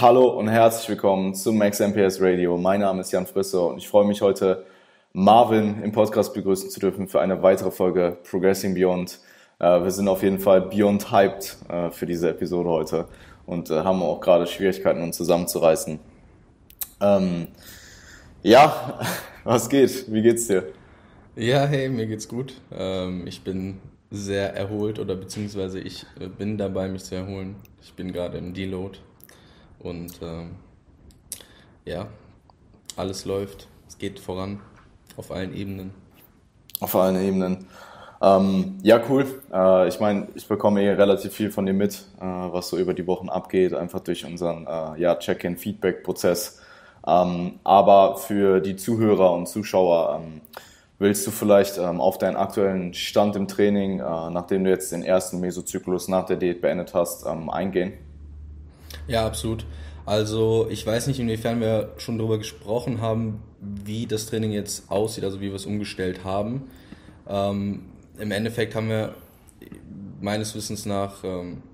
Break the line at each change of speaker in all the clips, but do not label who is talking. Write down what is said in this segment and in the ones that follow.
Hallo und herzlich willkommen zum Max MPS Radio. Mein Name ist Jan Frisse und ich freue mich heute, Marvin im Podcast begrüßen zu dürfen für eine weitere Folge Progressing Beyond. Äh, wir sind auf jeden Fall beyond hyped äh, für diese Episode heute und äh, haben auch gerade Schwierigkeiten, uns zusammenzureißen. Ähm, ja, was geht? Wie geht's dir?
Ja, hey, mir geht's gut. Ähm, ich bin sehr erholt oder beziehungsweise ich bin dabei, mich zu erholen. Ich bin gerade im Deload und ähm, ja, alles läuft. Es geht voran auf allen Ebenen.
Auf allen Ebenen. Ähm, ja, cool. Äh, ich meine, ich bekomme eh relativ viel von dir mit, äh, was so über die Wochen abgeht, einfach durch unseren äh, ja, Check-in-Feedback-Prozess. Ähm, aber für die Zuhörer und Zuschauer, ähm, willst du vielleicht ähm, auf deinen aktuellen Stand im Training, äh, nachdem du jetzt den ersten Mesozyklus nach der Diät beendet hast, ähm, eingehen?
Ja, absolut. Also ich weiß nicht, inwiefern wir schon darüber gesprochen haben, wie das Training jetzt aussieht, also wie wir es umgestellt haben. Ähm, Im Endeffekt haben wir meines Wissens nach ähm,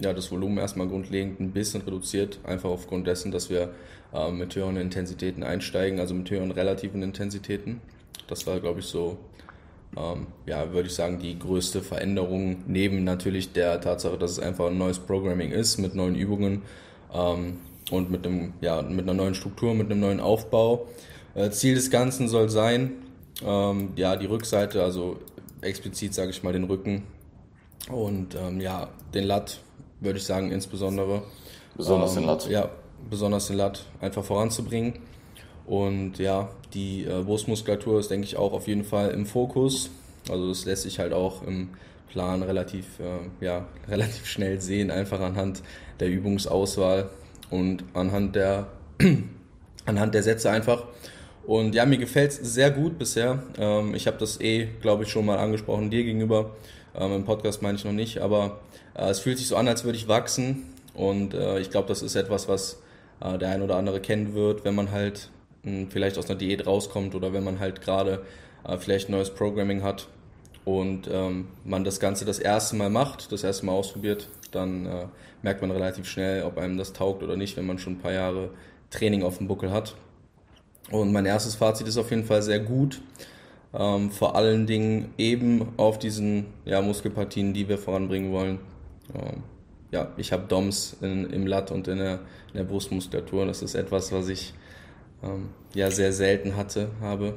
ja, das Volumen erstmal grundlegend ein bisschen reduziert, einfach aufgrund dessen, dass wir äh, mit höheren Intensitäten einsteigen, also mit höheren relativen Intensitäten. Das war, glaube ich, so, ähm, ja, würde ich sagen, die größte Veränderung, neben natürlich der Tatsache, dass es einfach ein neues Programming ist mit neuen Übungen ähm, und mit, einem, ja, mit einer neuen Struktur, mit einem neuen Aufbau. Äh, Ziel des Ganzen soll sein, ähm, ja, die Rückseite, also explizit sage ich mal den Rücken und ähm, ja, den Lat, würde ich sagen, insbesondere.
Besonders den ähm, Lat.
Ja, besonders den Lat einfach voranzubringen. Und ja, die äh, Brustmuskulatur ist, denke ich, auch auf jeden Fall im Fokus. Also das lässt sich halt auch im Plan relativ, äh, ja, relativ schnell sehen, einfach anhand der Übungsauswahl und anhand der, anhand der Sätze einfach. Und ja, mir gefällt es sehr gut bisher. Ähm, ich habe das eh, glaube ich, schon mal angesprochen dir gegenüber. Ähm, Im Podcast meine ich noch nicht, aber äh, es fühlt sich so an, als würde ich wachsen. Und äh, ich glaube, das ist etwas, was äh, der ein oder andere kennen wird, wenn man halt vielleicht aus einer Diät rauskommt oder wenn man halt gerade äh, vielleicht neues Programming hat und ähm, man das Ganze das erste Mal macht, das erste Mal ausprobiert, dann äh, merkt man relativ schnell, ob einem das taugt oder nicht, wenn man schon ein paar Jahre Training auf dem Buckel hat. Und mein erstes Fazit ist auf jeden Fall sehr gut. Ähm, vor allen Dingen eben auf diesen ja, Muskelpartien, die wir voranbringen wollen. Ähm, ja, ich habe DOMS in, im Lat und in der, in der, Brustmuskulatur. Das ist etwas, was ich ähm, ja sehr selten hatte, habe.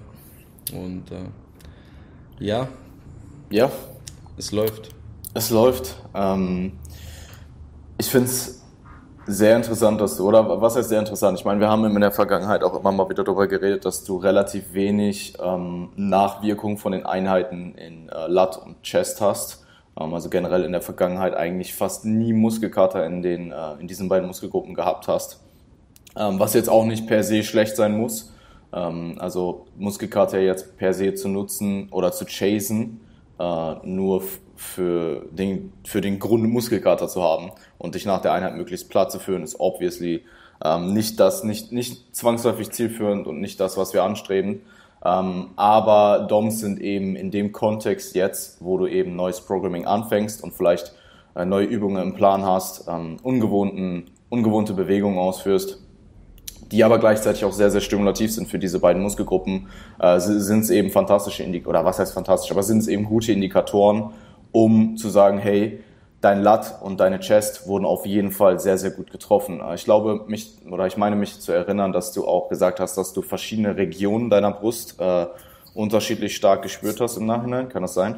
Und äh, ja.
Ja.
Es läuft.
Es läuft. Ähm, ich finde es sehr interessant, dass du, oder was heißt sehr interessant? Ich meine, wir haben in der Vergangenheit auch immer mal wieder darüber geredet, dass du relativ wenig ähm, Nachwirkung von den Einheiten in äh, Lat und Chest hast. Ähm, also generell in der Vergangenheit eigentlich fast nie Muskelkater in, den, äh, in diesen beiden Muskelgruppen gehabt hast. Ähm, was jetzt auch nicht per se schlecht sein muss. Ähm, also Muskelkater jetzt per se zu nutzen oder zu chasen, äh, nur für den, für den Grund Muskelkater zu haben und dich nach der Einheit möglichst platt zu führen, ist obviously ähm, nicht das, nicht, nicht zwangsläufig zielführend und nicht das, was wir anstreben. Ähm, aber DOMs sind eben in dem Kontext jetzt, wo du eben neues Programming anfängst und vielleicht äh, neue Übungen im Plan hast, ähm, ungewohnten, ungewohnte Bewegungen ausführst, die aber gleichzeitig auch sehr, sehr stimulativ sind für diese beiden Muskelgruppen, äh, sind es eben fantastische Indikatoren, oder was heißt fantastisch, aber sind es eben gute Indikatoren, um zu sagen, hey, dein Lat und deine Chest wurden auf jeden Fall sehr, sehr gut getroffen. Äh, ich glaube, mich, oder ich meine mich zu erinnern, dass du auch gesagt hast, dass du verschiedene Regionen deiner Brust äh, unterschiedlich stark gespürt hast im Nachhinein. Kann das sein?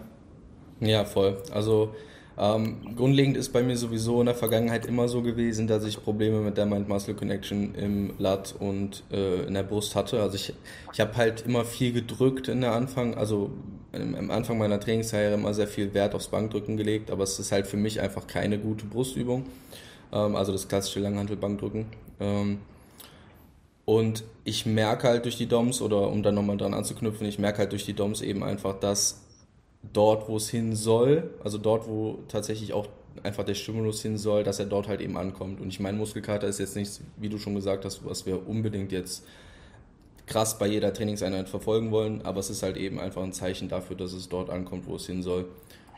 Ja, voll. Also ähm, grundlegend ist bei mir sowieso in der Vergangenheit immer so gewesen, dass ich Probleme mit der Mind-Muscle-Connection im Lat und äh, in der Brust hatte. Also ich, ich habe halt immer viel gedrückt in der Anfang, also am Anfang meiner Trainingskarriere immer sehr viel Wert aufs Bankdrücken gelegt, aber es ist halt für mich einfach keine gute Brustübung. Ähm, also das klassische Langhantelbankdrücken. Ähm, und ich merke halt durch die DOMs, oder um dann nochmal dran anzuknüpfen, ich merke halt durch die DOMs eben einfach, dass dort, wo es hin soll, also dort, wo tatsächlich auch einfach der Stimulus hin soll, dass er dort halt eben ankommt. Und ich meine, Muskelkater ist jetzt nichts, wie du schon gesagt hast, was wir unbedingt jetzt krass bei jeder Trainingseinheit verfolgen wollen, aber es ist halt eben einfach ein Zeichen dafür, dass es dort ankommt, wo es hin soll.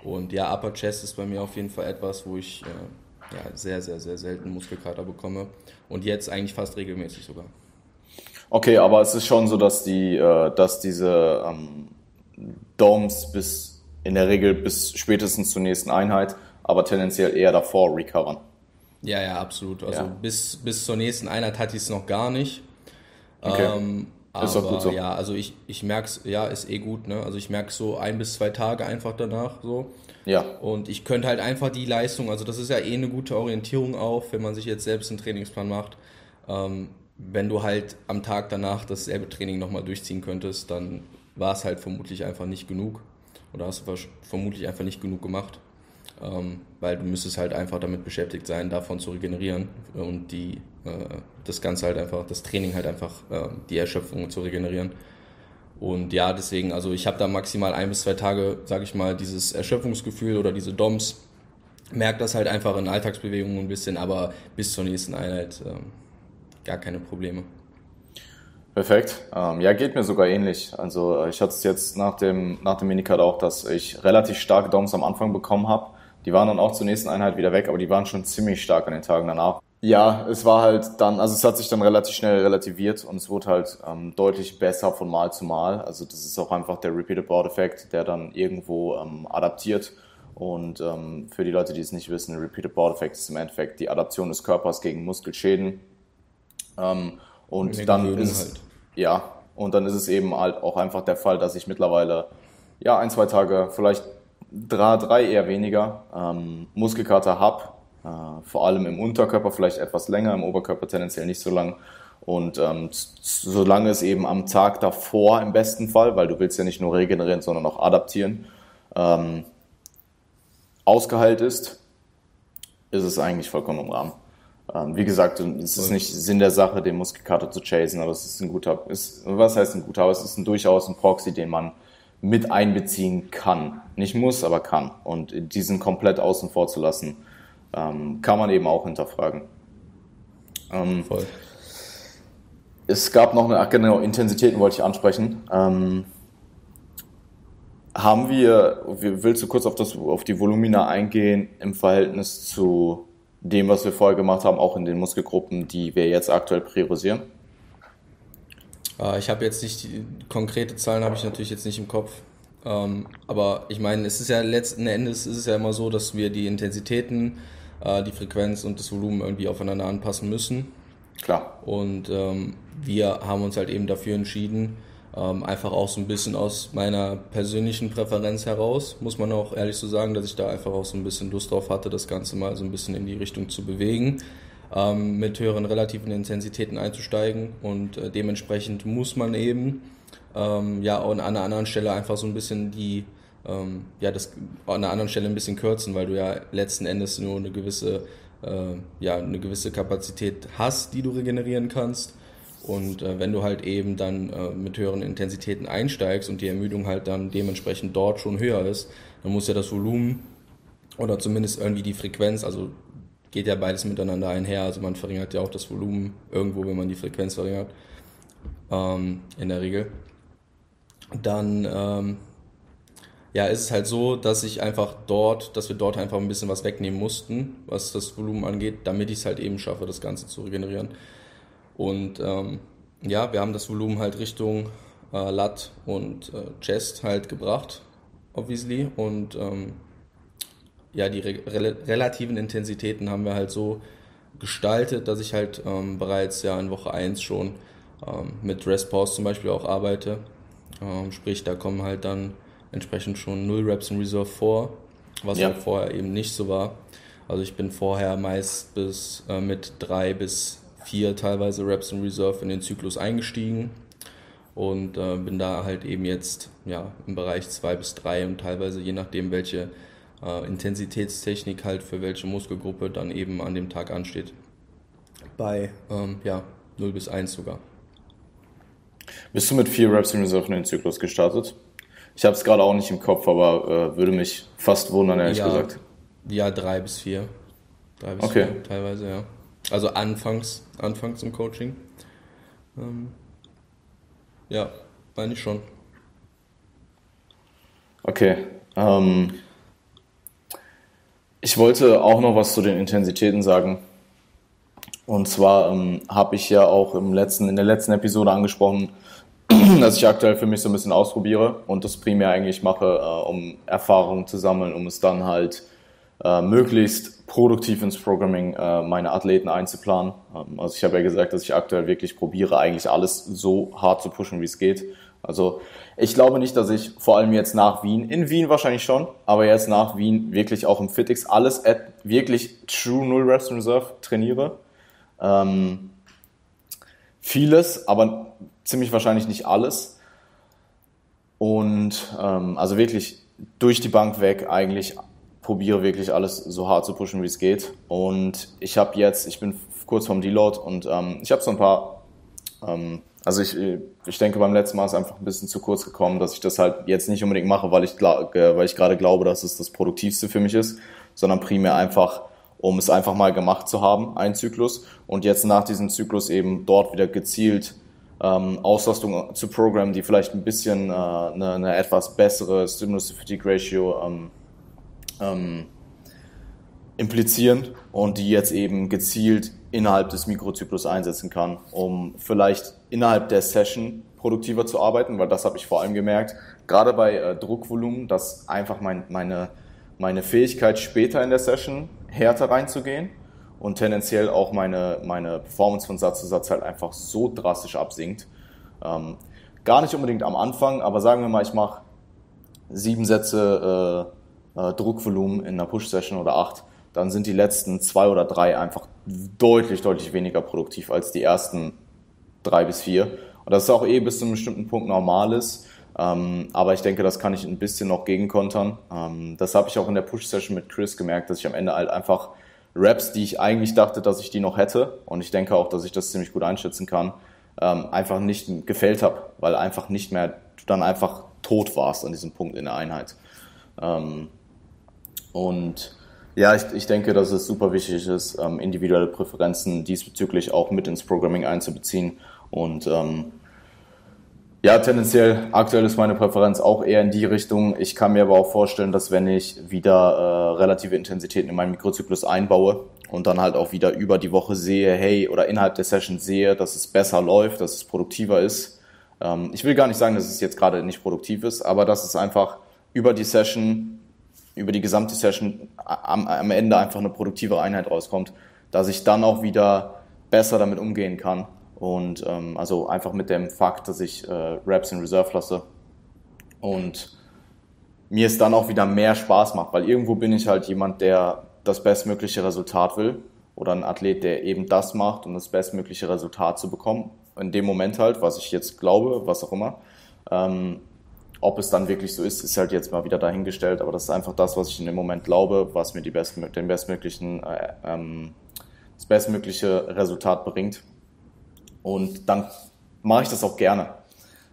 Und ja, Upper Chest ist bei mir auf jeden Fall etwas, wo ich äh, ja, sehr, sehr, sehr selten Muskelkater bekomme. Und jetzt eigentlich fast regelmäßig sogar.
Okay, aber es ist schon so, dass die, äh, dass diese ähm, Domes bis in der Regel bis spätestens zur nächsten Einheit, aber tendenziell eher davor recovern.
Ja, ja, absolut. Also ja. bis, bis zur nächsten Einheit hatte ich es noch gar nicht. Okay. Ähm, ist doch gut so. Ja, also ich, ich merke es, ja, ist eh gut, ne? Also ich merke so ein bis zwei Tage einfach danach so. Ja. Und ich könnte halt einfach die Leistung, also das ist ja eh eine gute Orientierung auch, wenn man sich jetzt selbst einen Trainingsplan macht. Ähm, wenn du halt am Tag danach dasselbe Training nochmal durchziehen könntest, dann war es halt vermutlich einfach nicht genug. Oder hast du vermutlich einfach nicht genug gemacht. Ähm, weil du müsstest halt einfach damit beschäftigt sein, davon zu regenerieren und die, äh, das Ganze halt einfach, das Training halt einfach, äh, die Erschöpfung zu regenerieren. Und ja, deswegen, also ich habe da maximal ein bis zwei Tage, sage ich mal, dieses Erschöpfungsgefühl oder diese DOMs. Merkt das halt einfach in Alltagsbewegungen ein bisschen, aber bis zur nächsten Einheit äh, gar keine Probleme.
Perfekt. Ähm, ja, geht mir sogar ähnlich. Also ich hatte es jetzt nach dem, nach dem Minicard auch, dass ich relativ starke DOMs am Anfang bekommen habe. Die waren dann auch zur nächsten Einheit wieder weg, aber die waren schon ziemlich stark an den Tagen danach. Ja, es war halt dann, also es hat sich dann relativ schnell relativiert und es wurde halt ähm, deutlich besser von Mal zu Mal. Also das ist auch einfach der Repeated Board Effekt, der dann irgendwo ähm, adaptiert. Und ähm, für die Leute, die es nicht wissen, Repeated Board Effekt ist im Endeffekt die Adaption des Körpers gegen Muskelschäden. Ähm, und dann ist halt. Ja, und dann ist es eben halt auch einfach der Fall, dass ich mittlerweile ja ein, zwei Tage, vielleicht drei, drei eher weniger ähm, Muskelkater habe, äh, vor allem im Unterkörper vielleicht etwas länger, im Oberkörper tendenziell nicht so lang. Und ähm, solange es eben am Tag davor im besten Fall, weil du willst ja nicht nur regenerieren, sondern auch adaptieren, ähm, ausgeheilt ist, ist es eigentlich vollkommen im Rahmen. Ähm, wie gesagt, es ist nicht Sinn der Sache, den Muskelkater zu chasen, aber es ist ein guter, ist, was heißt ein guter, aber es ist ein, durchaus ein Proxy, den man mit einbeziehen kann. Nicht muss, aber kann. Und diesen komplett außen vor zu lassen, ähm, kann man eben auch hinterfragen. Ähm, Voll. Es gab noch eine, ach genau, Intensitäten wollte ich ansprechen. Ähm, haben wir, willst du kurz auf, das, auf die Volumina eingehen im Verhältnis zu dem, was wir vorher gemacht haben, auch in den Muskelgruppen, die wir jetzt aktuell priorisieren?
Äh, ich habe jetzt nicht die konkrete Zahlen habe ich natürlich jetzt nicht im Kopf. Ähm, aber ich meine, es ist ja letzten Endes ist es ja immer so, dass wir die Intensitäten, äh, die Frequenz und das Volumen irgendwie aufeinander anpassen müssen. Klar. Und ähm, wir haben uns halt eben dafür entschieden, ähm, einfach auch so ein bisschen aus meiner persönlichen Präferenz heraus, muss man auch ehrlich so sagen, dass ich da einfach auch so ein bisschen Lust drauf hatte, das Ganze mal so ein bisschen in die Richtung zu bewegen ähm, mit höheren relativen Intensitäten einzusteigen und äh, dementsprechend muss man eben ähm, ja an einer anderen Stelle einfach so ein bisschen die ähm, ja das an einer anderen Stelle ein bisschen kürzen, weil du ja letzten Endes nur eine gewisse äh, ja eine gewisse Kapazität hast, die du regenerieren kannst. Und äh, wenn du halt eben dann äh, mit höheren Intensitäten einsteigst und die Ermüdung halt dann dementsprechend dort schon höher ist, dann muss ja das Volumen oder zumindest irgendwie die Frequenz, also geht ja beides miteinander einher. Also man verringert ja auch das Volumen irgendwo, wenn man die Frequenz verringert. Ähm, in der Regel. Dann ähm, ja, ist es halt so, dass ich einfach dort, dass wir dort einfach ein bisschen was wegnehmen mussten, was das Volumen angeht, damit ich es halt eben schaffe, das Ganze zu regenerieren. Und ähm, ja, wir haben das Volumen halt Richtung äh, Lat und äh, Chest halt gebracht, obviously. Und ähm, ja, die re relativen Intensitäten haben wir halt so gestaltet, dass ich halt ähm, bereits ja in Woche 1 schon ähm, mit Rest Pause zum Beispiel auch arbeite. Ähm, sprich, da kommen halt dann entsprechend schon 0 Reps in Reserve vor, was ja. halt vorher eben nicht so war. Also ich bin vorher meist bis äh, mit 3 bis 4 teilweise Reps in Reserve in den Zyklus eingestiegen und äh, bin da halt eben jetzt ja im Bereich 2 bis 3 und teilweise je nachdem welche äh, Intensitätstechnik halt für welche Muskelgruppe dann eben an dem Tag ansteht. Bei ähm, ja, 0 bis 1 sogar.
Bist du mit vier Reps in Reserve in den Zyklus gestartet? Ich habe es gerade auch nicht im Kopf, aber äh, würde mich fast wundern, ehrlich
ja,
gesagt.
Ja, drei bis vier. Drei bis okay. vier teilweise, ja. Also anfangs, anfangs im Coaching. Ähm, ja, meine ich schon.
Okay. Ähm, Ich wollte auch noch was zu den Intensitäten sagen. Und zwar ähm, habe ich ja auch im letzten, in der letzten Episode angesprochen, dass ich aktuell für mich so ein bisschen ausprobiere und das primär eigentlich mache, äh, um Erfahrungen zu sammeln, um es dann halt äh, möglichst produktiv ins Programming äh, meine Athleten einzuplanen. Ähm, also ich habe ja gesagt, dass ich aktuell wirklich probiere, eigentlich alles so hart zu pushen, wie es geht. Also ich glaube nicht, dass ich vor allem jetzt nach Wien, in Wien wahrscheinlich schon, aber jetzt nach Wien wirklich auch im Fitix alles at wirklich True Null Reps Reserve trainiere. Ähm, vieles, aber ziemlich wahrscheinlich nicht alles. Und ähm, also wirklich durch die Bank weg eigentlich probiere wirklich alles so hart zu pushen, wie es geht. Und ich habe jetzt, ich bin kurz vom Deload und ähm, ich habe so ein paar, ähm, also ich, ich denke beim letzten Mal ist einfach ein bisschen zu kurz gekommen, dass ich das halt jetzt nicht unbedingt mache, weil ich, weil ich gerade glaube, dass es das Produktivste für mich ist, sondern primär einfach, um es einfach mal gemacht zu haben, ein Zyklus. Und jetzt nach diesem Zyklus eben dort wieder gezielt ähm, Auslastung zu programmen, die vielleicht ein bisschen äh, eine, eine etwas bessere Stimulus-to-Fatigue-Ratio ähm, ähm, implizieren und die jetzt eben gezielt innerhalb des Mikrozyklus einsetzen kann, um vielleicht innerhalb der Session produktiver zu arbeiten, weil das habe ich vor allem gemerkt, gerade bei äh, Druckvolumen, dass einfach mein, meine, meine Fähigkeit später in der Session härter reinzugehen und tendenziell auch meine, meine Performance von Satz zu Satz halt einfach so drastisch absinkt. Ähm, gar nicht unbedingt am Anfang, aber sagen wir mal, ich mache sieben Sätze äh, Druckvolumen in einer Push-Session oder acht, dann sind die letzten zwei oder drei einfach deutlich, deutlich weniger produktiv als die ersten drei bis vier. Und das ist auch eh bis zu einem bestimmten Punkt normales. Ähm, aber ich denke, das kann ich ein bisschen noch gegenkontern. Ähm, das habe ich auch in der Push-Session mit Chris gemerkt, dass ich am Ende halt einfach Raps, die ich eigentlich dachte, dass ich die noch hätte, und ich denke auch, dass ich das ziemlich gut einschätzen kann, ähm, einfach nicht gefällt habe, weil einfach nicht mehr, du dann einfach tot warst an diesem Punkt in der Einheit. Ähm, und ja, ich, ich denke, dass es super wichtig ist, ähm, individuelle Präferenzen diesbezüglich auch mit ins Programming einzubeziehen und ähm, ja, tendenziell aktuell ist meine Präferenz auch eher in die Richtung. Ich kann mir aber auch vorstellen, dass wenn ich wieder äh, relative Intensitäten in meinen Mikrozyklus einbaue und dann halt auch wieder über die Woche sehe, hey, oder innerhalb der Session sehe, dass es besser läuft, dass es produktiver ist. Ähm, ich will gar nicht sagen, dass es jetzt gerade nicht produktiv ist, aber dass es einfach über die Session, über die gesamte Session am, am Ende einfach eine produktive Einheit rauskommt, dass ich dann auch wieder besser damit umgehen kann und ähm, also einfach mit dem Fakt, dass ich äh, Raps in Reserve lasse. Und mir es dann auch wieder mehr Spaß macht, weil irgendwo bin ich halt jemand, der das bestmögliche Resultat will oder ein Athlet, der eben das macht, um das bestmögliche Resultat zu bekommen. In dem Moment halt, was ich jetzt glaube, was auch immer. Ähm, ob es dann wirklich so ist, ist halt jetzt mal wieder dahingestellt, aber das ist einfach das, was ich in dem Moment glaube, was mir die best, den bestmöglichen, äh, ähm, das bestmögliche Resultat bringt. Und dann mache ich das auch gerne.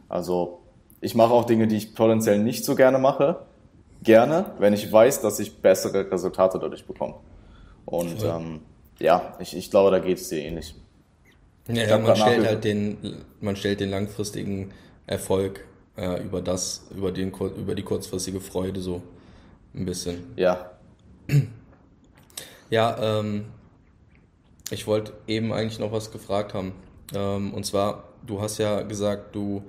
Also ich mache auch Dinge, die ich potenziell nicht so gerne mache, gerne, wenn ich weiß, dass ich bessere Resultate dadurch bekomme. Und ja, ähm, ja ich, ich glaube, da geht es dir ähnlich.
Ja, ja man stellt halt den, man stellt den langfristigen Erfolg äh, über das, über den, über die kurzfristige Freude so ein bisschen.
Ja.
Ja, ähm, ich wollte eben eigentlich noch was gefragt haben. Ähm, und zwar, du hast ja gesagt, du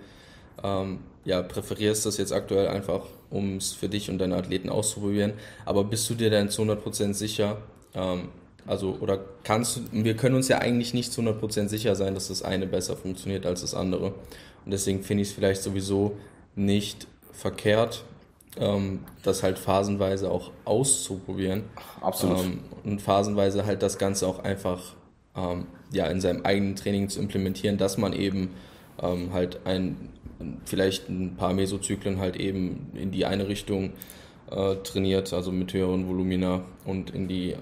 ähm, ja, präferierst das jetzt aktuell einfach, um es für dich und deine Athleten auszuprobieren. Aber bist du dir denn zu 100% sicher, ähm, also, oder kannst du, wir können uns ja eigentlich nicht zu 100% sicher sein, dass das eine besser funktioniert als das andere. Und deswegen finde ich es vielleicht sowieso nicht verkehrt, ähm, das halt phasenweise auch auszuprobieren.
Absolut.
Ähm, und phasenweise halt das Ganze auch einfach ähm, ja, in seinem eigenen Training zu implementieren, dass man eben ähm, halt ein, vielleicht ein paar Mesozyklen halt eben in die eine Richtung äh, trainiert, also mit höheren Volumina und in die äh,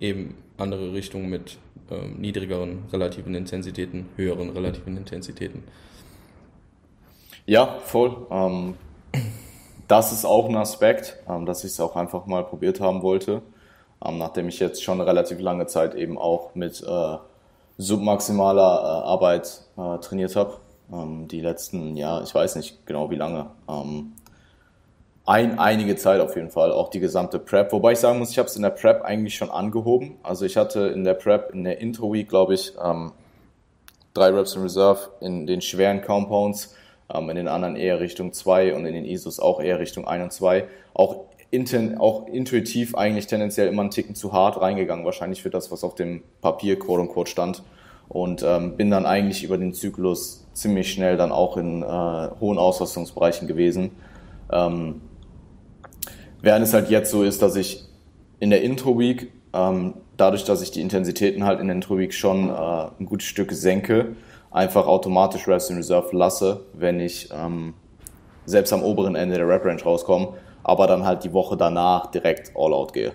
eben andere Richtung mit äh, niedrigeren relativen Intensitäten, höheren relativen Intensitäten.
Ja, voll. Ähm, das ist auch ein Aspekt, ähm, dass ich es auch einfach mal probiert haben wollte ähm, nachdem ich jetzt schon relativ lange Zeit eben auch mit äh, submaximaler äh, Arbeit äh, trainiert habe. Ähm, die letzten, ja, ich weiß nicht genau wie lange. Ähm, ein, einige Zeit auf jeden Fall, auch die gesamte Prep. Wobei ich sagen muss, ich habe es in der Prep eigentlich schon angehoben. Also ich hatte in der Prep, in der Intro-Week, glaube ich, ähm, drei Reps in Reserve in den schweren Compounds, in den anderen eher Richtung 2 und in den ISOs auch eher Richtung 1 und 2. Auch, inten, auch intuitiv eigentlich tendenziell immer einen Ticken zu hart reingegangen, wahrscheinlich für das, was auf dem Papier quote unquote stand. Und ähm, bin dann eigentlich über den Zyklus ziemlich schnell dann auch in äh, hohen Auslastungsbereichen gewesen. Ähm, während es halt jetzt so ist, dass ich in der Intro-Week ähm, dadurch, dass ich die Intensitäten halt in den Intro-Week schon äh, ein gutes Stück senke, einfach automatisch Reps in Reserve lasse, wenn ich ähm, selbst am oberen Ende der Rep-Range rauskomme, aber dann halt die Woche danach direkt All-Out gehe.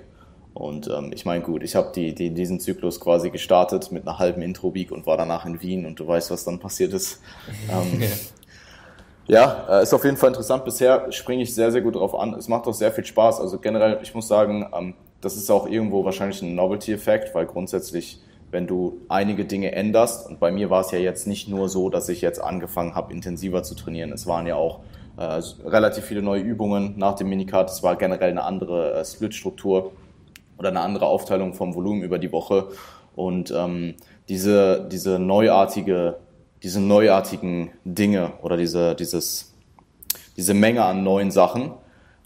Und ähm, ich meine, gut, ich habe die, die, diesen Zyklus quasi gestartet mit einer halben Intro-Week und war danach in Wien und du weißt, was dann passiert ist. Ähm, ja, äh, ist auf jeden Fall interessant. Bisher springe ich sehr, sehr gut drauf an. Es macht auch sehr viel Spaß. Also generell, ich muss sagen, ähm, das ist auch irgendwo wahrscheinlich ein Novelty-Effekt, weil grundsätzlich, wenn du einige Dinge änderst, und bei mir war es ja jetzt nicht nur so, dass ich jetzt angefangen habe, intensiver zu trainieren. Es waren ja auch äh, relativ viele neue Übungen nach dem Minicard. Es war generell eine andere äh, Split-Struktur oder eine andere Aufteilung vom Volumen über die Woche. Und ähm, diese, diese neuartige, diese neuartigen Dinge oder diese, dieses, diese Menge an neuen Sachen,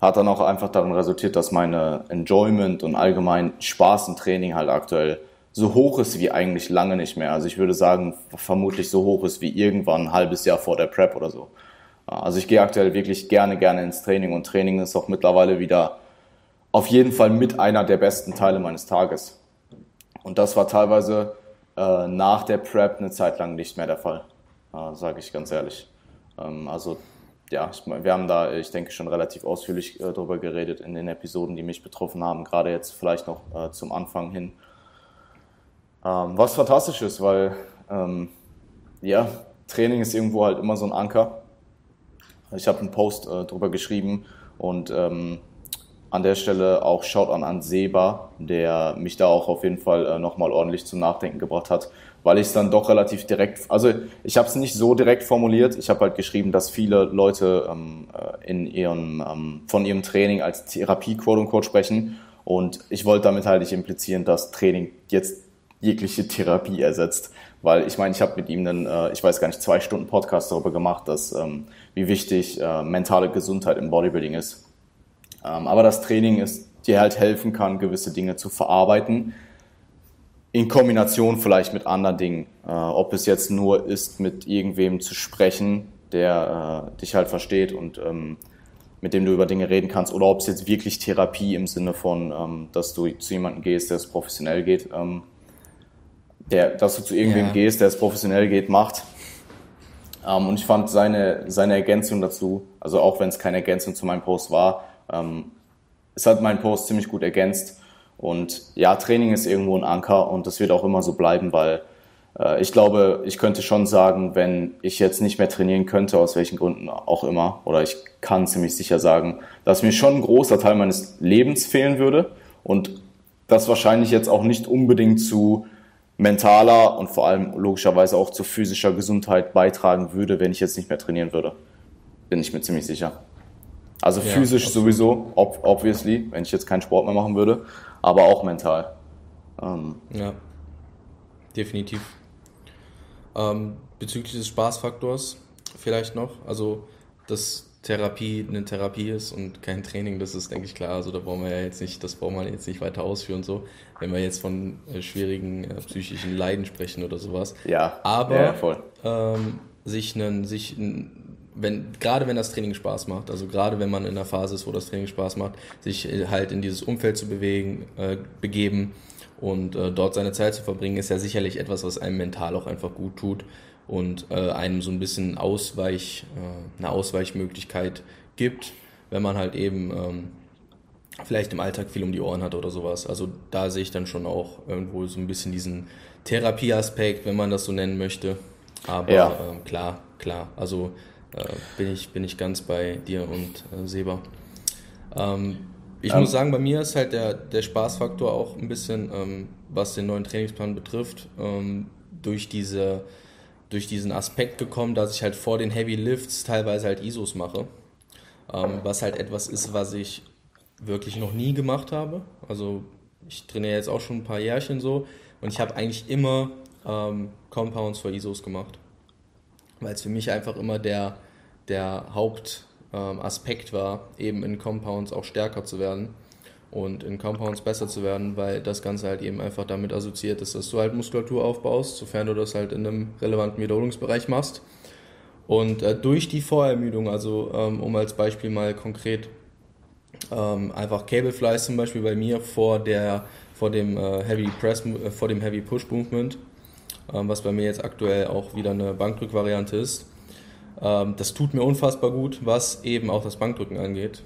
hat dann auch einfach darin resultiert, dass meine Enjoyment und allgemein Spaß im Training halt aktuell so hoch ist wie eigentlich lange nicht mehr. Also ich würde sagen, vermutlich so hoch ist wie irgendwann ein halbes Jahr vor der Prep oder so. Also ich gehe aktuell wirklich gerne, gerne ins Training und Training ist auch mittlerweile wieder auf jeden Fall mit einer der besten Teile meines Tages. Und das war teilweise äh, nach der Prep eine Zeit lang nicht mehr der Fall, äh, sage ich ganz ehrlich. Ähm, also ja, ich, wir haben da, ich denke, schon relativ ausführlich äh, darüber geredet in den Episoden, die mich betroffen haben, gerade jetzt vielleicht noch äh, zum Anfang hin. Ähm, was fantastisch ist, weil ähm, ja, Training ist irgendwo halt immer so ein Anker. Ich habe einen Post äh, darüber geschrieben und ähm, an der Stelle auch Schaut an an Seba, der mich da auch auf jeden Fall äh, nochmal ordentlich zum Nachdenken gebracht hat, weil ich es dann doch relativ direkt, also ich habe es nicht so direkt formuliert, ich habe halt geschrieben, dass viele Leute ähm, äh, in ihrem, ähm, von ihrem Training als Therapie quote unquote sprechen und ich wollte damit halt nicht implizieren, dass Training jetzt jegliche Therapie ersetzt, weil ich meine, ich habe mit ihm dann, äh, ich weiß gar nicht, zwei Stunden Podcast darüber gemacht, dass ähm, wie wichtig äh, mentale Gesundheit im Bodybuilding ist. Ähm, aber das Training ist dir halt helfen kann, gewisse Dinge zu verarbeiten, in Kombination vielleicht mit anderen Dingen. Äh, ob es jetzt nur ist, mit irgendwem zu sprechen, der äh, dich halt versteht und ähm, mit dem du über Dinge reden kannst, oder ob es jetzt wirklich Therapie im Sinne von, ähm, dass du zu jemandem gehst, der es professionell geht, ähm, der, dass du zu irgendwem ja. gehst, der es professionell geht, macht. Ähm, und ich fand seine, seine Ergänzung dazu, also auch wenn es keine Ergänzung zu meinem Post war, ähm, es hat meinen Post ziemlich gut ergänzt. Und ja, Training ist irgendwo ein Anker und das wird auch immer so bleiben, weil äh, ich glaube, ich könnte schon sagen, wenn ich jetzt nicht mehr trainieren könnte, aus welchen Gründen auch immer, oder ich kann ziemlich sicher sagen, dass mir schon ein großer Teil meines Lebens fehlen würde und das wahrscheinlich jetzt auch nicht unbedingt zu mentaler und vor allem logischerweise auch zu physischer Gesundheit beitragen würde, wenn ich jetzt nicht mehr trainieren würde. Bin ich mir ziemlich sicher. Also ja, physisch absolut. sowieso, ob, obviously, wenn ich jetzt keinen Sport mehr machen würde, aber auch mental.
Ähm. Ja, definitiv. Ähm, bezüglich des Spaßfaktors vielleicht noch, also dass Therapie eine Therapie ist und kein Training, das ist, denke ich, klar. Also da brauchen wir ja jetzt nicht, das brauchen wir jetzt nicht weiter ausführen, so, wenn wir jetzt von äh, schwierigen äh, psychischen Leiden sprechen oder sowas.
Ja.
Aber ja, voll. Ähm, sich einen, sich einen wenn, gerade wenn das Training Spaß macht, also gerade wenn man in der Phase ist, wo das Training Spaß macht, sich äh, halt in dieses Umfeld zu bewegen, äh, begeben und äh, dort seine Zeit zu verbringen, ist ja sicherlich etwas, was einem mental auch einfach gut tut und äh, einem so ein bisschen Ausweich, äh, eine Ausweichmöglichkeit gibt, wenn man halt eben ähm, vielleicht im Alltag viel um die Ohren hat oder sowas. Also da sehe ich dann schon auch irgendwo so ein bisschen diesen Therapieaspekt, wenn man das so nennen möchte. Aber ja. ähm, klar, klar. Also äh, bin, ich, bin ich ganz bei dir und äh, Seba. Ähm, ich ähm, muss sagen, bei mir ist halt der, der Spaßfaktor auch ein bisschen, ähm, was den neuen Trainingsplan betrifft, ähm, durch, diese, durch diesen Aspekt gekommen, dass ich halt vor den Heavy Lifts teilweise halt ISOs mache. ähm, was halt etwas ist, was ich wirklich noch nie gemacht habe. Also ich trainiere jetzt auch schon ein paar Jährchen so und ich habe eigentlich immer ähm, Compounds für ISOs gemacht, weil es für mich einfach immer der, der Hauptaspekt ähm, war, eben in Compounds auch stärker zu werden und in Compounds besser zu werden, weil das Ganze halt eben einfach damit assoziiert ist, dass du halt Muskulatur aufbaust, sofern du das halt in einem relevanten Wiederholungsbereich machst. Und äh, durch die Vorermüdung, also ähm, um als Beispiel mal konkret ähm, einfach Cable Flies zum Beispiel bei mir vor der vor dem äh, Heavy Press äh, vor dem Heavy Push Movement, ähm, was bei mir jetzt aktuell auch wieder eine Bankdrückvariante ist. Ähm, das tut mir unfassbar gut, was eben auch das Bankdrücken angeht.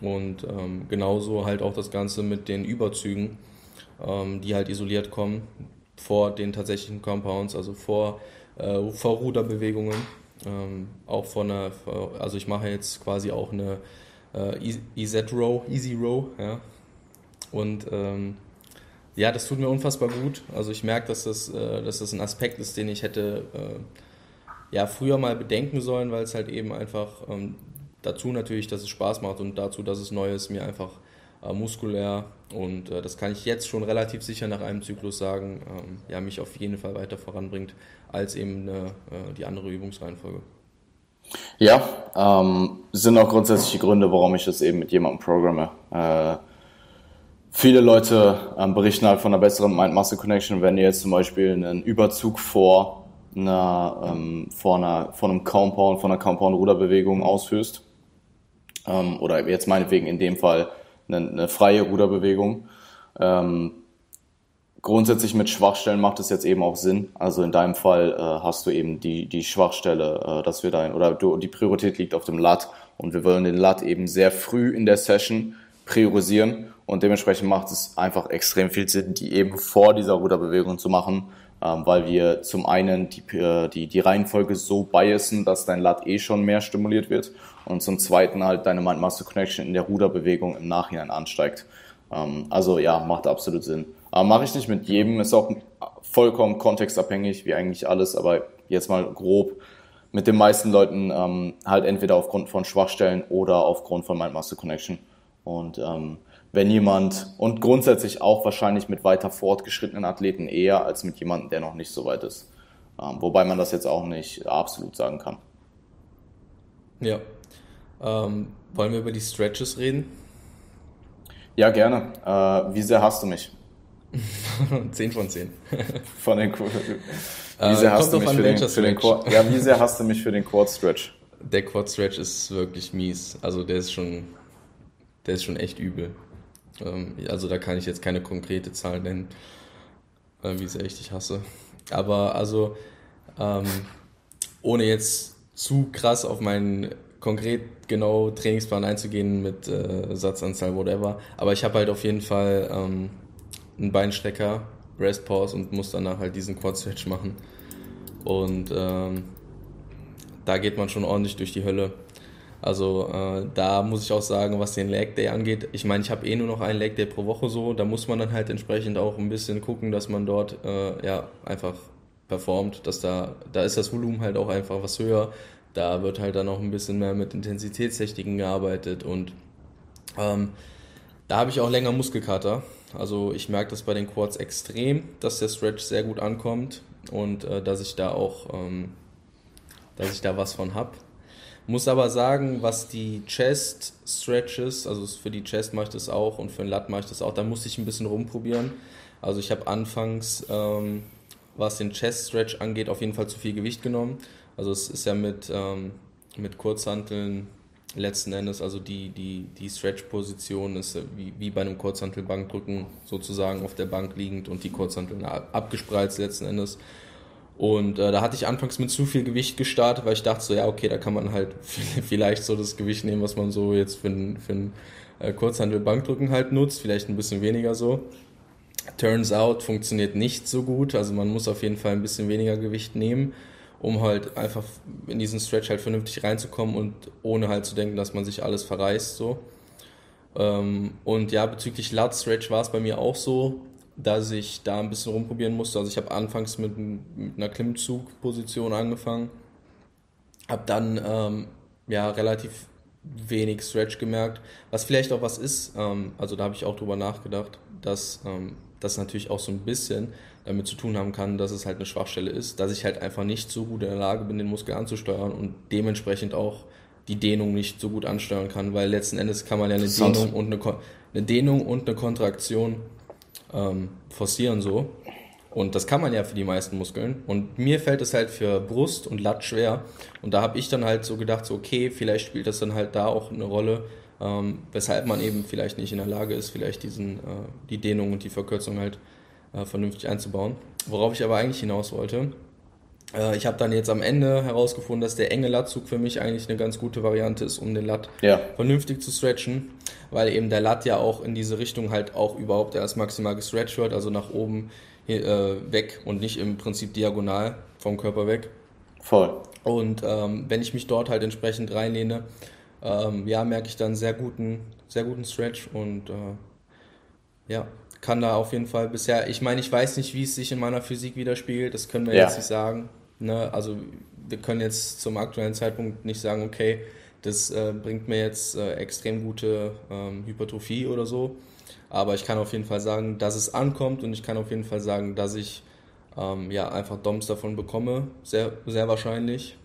Und ähm, genauso halt auch das Ganze mit den Überzügen, ähm, die halt isoliert kommen vor den tatsächlichen Compounds, also vor, äh, vor Ruderbewegungen. Ähm, auch von einer, also ich mache jetzt quasi auch eine äh, EZ Row, Easy Row, ja. Und ähm, ja, das tut mir unfassbar gut. Also ich merke, dass das, äh, dass das ein Aspekt ist, den ich hätte äh, ja früher mal bedenken sollen, weil es halt eben einfach ähm, dazu natürlich, dass es Spaß macht und dazu, dass es neu ist, mir einfach äh, muskulär und äh, das kann ich jetzt schon relativ sicher nach einem Zyklus sagen, ähm, ja, mich auf jeden Fall weiter voranbringt als eben äh, die andere Übungsreihenfolge.
Ja, ähm, sind auch grundsätzliche Gründe, warum ich das eben mit jemandem programme. Äh, viele Leute ähm, berichten halt von einer besseren Mind-Muscle-Connection, wenn ihr jetzt zum Beispiel einen Überzug vor einer, ähm, vor einer, von einem Compound, von einer Compound-Ruderbewegung ausführst ähm, oder jetzt meinetwegen in dem Fall eine, eine freie Ruderbewegung. Ähm, grundsätzlich mit Schwachstellen macht es jetzt eben auch Sinn. Also in deinem Fall äh, hast du eben die, die Schwachstelle, äh, dass wir da, oder du, die Priorität liegt auf dem Lat und wir wollen den Lat eben sehr früh in der Session priorisieren und dementsprechend macht es einfach extrem viel Sinn, die eben vor dieser Ruderbewegung zu machen, weil wir zum einen die, äh, die, die Reihenfolge so biasen, dass dein Lat eh schon mehr stimuliert wird und zum zweiten halt deine Mind-Muscle-Connection in der Ruderbewegung im Nachhinein ansteigt. Ähm, also ja, macht absolut Sinn. Aber mache ich nicht mit jedem, ist auch vollkommen kontextabhängig, wie eigentlich alles, aber jetzt mal grob mit den meisten Leuten ähm, halt entweder aufgrund von Schwachstellen oder aufgrund von Mind-Muscle-Connection. Und ähm, wenn jemand und grundsätzlich auch wahrscheinlich mit weiter fortgeschrittenen Athleten eher als mit jemandem, der noch nicht so weit ist. Ähm, wobei man das jetzt auch nicht absolut sagen kann.
Ja. Ähm, wollen wir über die Stretches reden?
Ja, gerne. Äh, wie sehr hast du mich?
10 von 10.
von den wie sehr äh, hast du mich für den, für den Quad, Ja, wie sehr hast du mich für den Quad Stretch?
Der Quad Stretch ist wirklich mies. Also der ist schon der ist schon echt übel. Ähm, also da kann ich jetzt keine konkrete Zahl nennen, äh, wie sehr ich dich hasse. Aber also, ähm, ohne jetzt zu krass auf meinen konkret genau Trainingsplan einzugehen mit äh, Satzanzahl, whatever. Aber ich habe halt auf jeden Fall ähm, einen Beinstrecker, Rest Pause und muss danach halt diesen Quad Stretch machen. Und ähm, da geht man schon ordentlich durch die Hölle. Also äh, da muss ich auch sagen, was den Leg Day angeht, ich meine, ich habe eh nur noch einen Leg Day pro Woche so, da muss man dann halt entsprechend auch ein bisschen gucken, dass man dort äh, ja einfach performt, dass da, da ist das Volumen halt auch einfach was höher, da wird halt dann auch ein bisschen mehr mit Intensitätstechniken gearbeitet und ähm, da habe ich auch länger Muskelkater. Also ich merke das bei den Quads extrem, dass der Stretch sehr gut ankommt und äh, dass ich da auch, ähm, dass ich da was von habe. Muss aber sagen, was die Chest Stretches, also für die Chest mache ich das auch und für den Lat mache ich das auch, da musste ich ein bisschen rumprobieren. Also ich habe anfangs, ähm, was den Chest Stretch angeht, auf jeden Fall zu viel Gewicht genommen. Also es ist ja mit, ähm, mit Kurzhanteln letzten Endes, also die, die, die Stretch-Position ist wie, wie bei einem Kurzhantelbankdrücken sozusagen auf der Bank liegend und die Kurzhanteln abgespreizt letzten Endes. Und äh, da hatte ich anfangs mit zu viel Gewicht gestartet, weil ich dachte so, ja, okay, da kann man halt vielleicht so das Gewicht nehmen, was man so jetzt für ein, für ein äh, Kurzhandel-Bankdrücken halt nutzt, vielleicht ein bisschen weniger so. Turns out funktioniert nicht so gut, also man muss auf jeden Fall ein bisschen weniger Gewicht nehmen, um halt einfach in diesen Stretch halt vernünftig reinzukommen und ohne halt zu denken, dass man sich alles verreißt so. Ähm, und ja, bezüglich Lat Stretch war es bei mir auch so, dass ich da ein bisschen rumprobieren musste. Also ich habe anfangs mit, mit einer Klimmzugposition angefangen, habe dann ähm, ja relativ wenig Stretch gemerkt. Was vielleicht auch was ist, ähm, also da habe ich auch drüber nachgedacht, dass ähm, das natürlich auch so ein bisschen damit zu tun haben kann, dass es halt eine Schwachstelle ist, dass ich halt einfach nicht so gut in der Lage bin, den Muskel anzusteuern und dementsprechend auch die Dehnung nicht so gut ansteuern kann, weil letzten Endes kann man ja eine Dehnung und eine, eine, Dehnung und eine Kontraktion ähm, forcieren so. Und das kann man ja für die meisten Muskeln. Und mir fällt es halt für Brust und Lat schwer. Und da habe ich dann halt so gedacht, so okay, vielleicht spielt das dann halt da auch eine Rolle, ähm, weshalb man eben vielleicht nicht in der Lage ist, vielleicht diesen, äh, die Dehnung und die Verkürzung halt äh, vernünftig einzubauen. Worauf ich aber eigentlich hinaus wollte, äh, ich habe dann jetzt am Ende herausgefunden, dass der enge Latzug für mich eigentlich eine ganz gute Variante ist, um den Lat ja. vernünftig zu stretchen, weil eben der Lat ja auch in diese Richtung halt auch überhaupt erst maximal gestretcht wird, also nach oben äh, weg und nicht im Prinzip diagonal vom Körper weg.
Voll.
Und ähm, wenn ich mich dort halt entsprechend reinlehne, ähm, ja, merke ich dann sehr guten, sehr guten Stretch und äh, ja, kann da auf jeden Fall bisher, ich meine, ich weiß nicht, wie es sich in meiner Physik widerspiegelt, das können wir ja. jetzt nicht sagen. Ne? Also wir können jetzt zum aktuellen Zeitpunkt nicht sagen, okay, das äh, bringt mir jetzt äh, extrem gute ähm, Hypertrophie oder so. Aber ich kann auf jeden Fall sagen, dass es ankommt und ich kann auf jeden Fall sagen, dass ich ähm, ja einfach DOMs davon bekomme, sehr, sehr wahrscheinlich.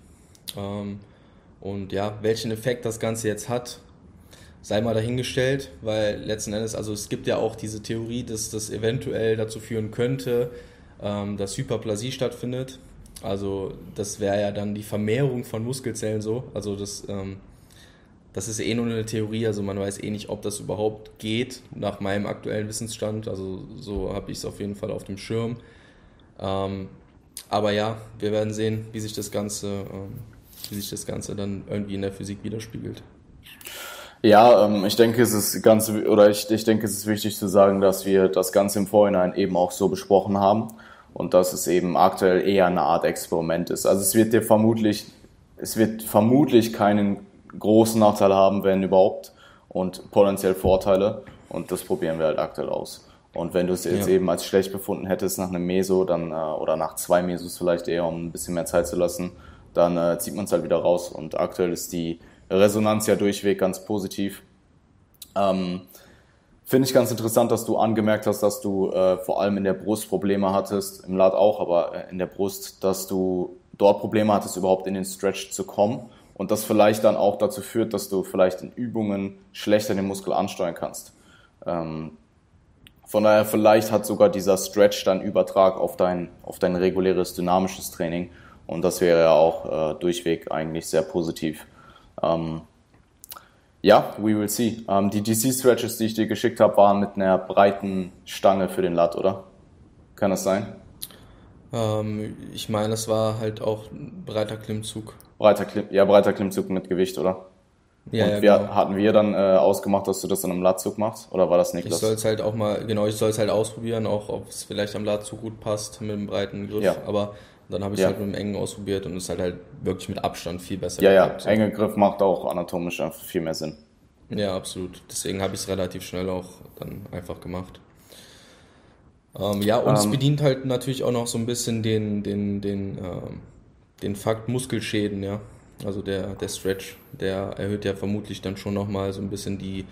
Ähm, und ja, welchen Effekt das Ganze jetzt hat, sei mal dahingestellt, weil letzten Endes, also es gibt ja auch diese Theorie, dass das eventuell dazu führen könnte, ähm, dass Hyperplasie stattfindet. Also das wäre ja dann die Vermehrung von Muskelzellen so. Also das, ähm, das ist eh nur eine Theorie, also man weiß eh nicht, ob das überhaupt geht, nach meinem aktuellen Wissensstand. Also so habe ich es auf jeden Fall auf dem Schirm. Ähm, aber ja, wir werden sehen, wie sich das Ganze, ähm, wie sich das Ganze dann irgendwie in der Physik widerspiegelt.
Ja, ähm, ich denke, es ist ganz, oder ich, ich denke, es ist wichtig zu sagen, dass wir das Ganze im Vorhinein eben auch so besprochen haben und dass es eben aktuell eher eine Art Experiment ist. Also es wird dir vermutlich, es wird vermutlich keinen großen Nachteil haben, wenn überhaupt, und potenziell Vorteile und das probieren wir halt aktuell aus. Und wenn du es jetzt ja. eben als schlecht befunden hättest nach einem Meso, dann äh, oder nach zwei Mesos vielleicht eher, um ein bisschen mehr Zeit zu lassen, dann äh, zieht man es halt wieder raus. Und aktuell ist die Resonanz ja durchweg ganz positiv. Ähm, Finde ich ganz interessant, dass du angemerkt hast, dass du äh, vor allem in der Brust Probleme hattest, im Lat auch, aber äh, in der Brust, dass du dort Probleme hattest, überhaupt in den Stretch zu kommen und das vielleicht dann auch dazu führt, dass du vielleicht in Übungen schlechter den Muskel ansteuern kannst. Ähm, von daher vielleicht hat sogar dieser Stretch dann Übertrag auf dein, auf dein reguläres dynamisches Training und das wäre ja auch äh, durchweg eigentlich sehr positiv. Ähm, ja, we will see. Ähm, die DC-Stretches, die ich dir geschickt habe, waren mit einer breiten Stange für den Lat, oder? Kann das sein?
Ähm, ich meine, es war halt auch ein breiter Klimmzug.
Breiter Klim ja, breiter Klimmzug mit Gewicht, oder? Ja, Und ja, wir, genau. hatten wir dann äh, ausgemacht, dass du das dann im Latzug machst? Oder war das nicht
Ich soll es halt auch mal, genau, ich soll es halt ausprobieren, auch ob es vielleicht am Latzug gut passt mit dem breiten Griff. Ja. Aber dann habe ich es ja. halt mit dem engen ausprobiert und es ist halt, halt wirklich mit Abstand viel besser.
Ja, geklappt. ja, enge Griff macht auch anatomisch viel mehr Sinn.
Ja, absolut. Deswegen habe ich es relativ schnell auch dann einfach gemacht. Ähm, ja, und ähm, es bedient halt natürlich auch noch so ein bisschen den, den, den, ähm, den Fakt Muskelschäden, ja. Also der, der Stretch, der erhöht ja vermutlich dann schon nochmal so ein bisschen die,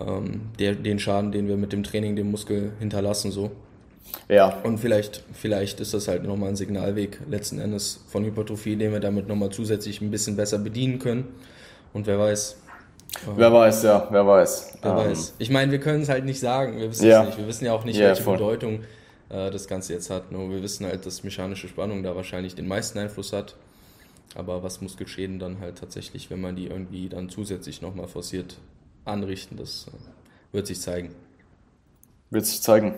ähm, der, den Schaden, den wir mit dem Training dem Muskel hinterlassen, so. Ja. Und vielleicht, vielleicht ist das halt nochmal ein Signalweg letzten Endes von Hypertrophie, den wir damit nochmal zusätzlich ein bisschen besser bedienen können. Und wer weiß.
Wer weiß, ja, wer weiß.
Wer ähm. weiß. Ich meine, wir können es halt nicht sagen. Wir wissen ja. es nicht. Wir wissen ja auch nicht, ja, welche voll. Bedeutung äh, das Ganze jetzt hat. Nur wir wissen halt, dass mechanische Spannung da wahrscheinlich den meisten Einfluss hat. Aber was Muskelschäden dann halt tatsächlich, wenn man die irgendwie dann zusätzlich nochmal forciert anrichten, das äh, wird sich zeigen.
Wird sich zeigen.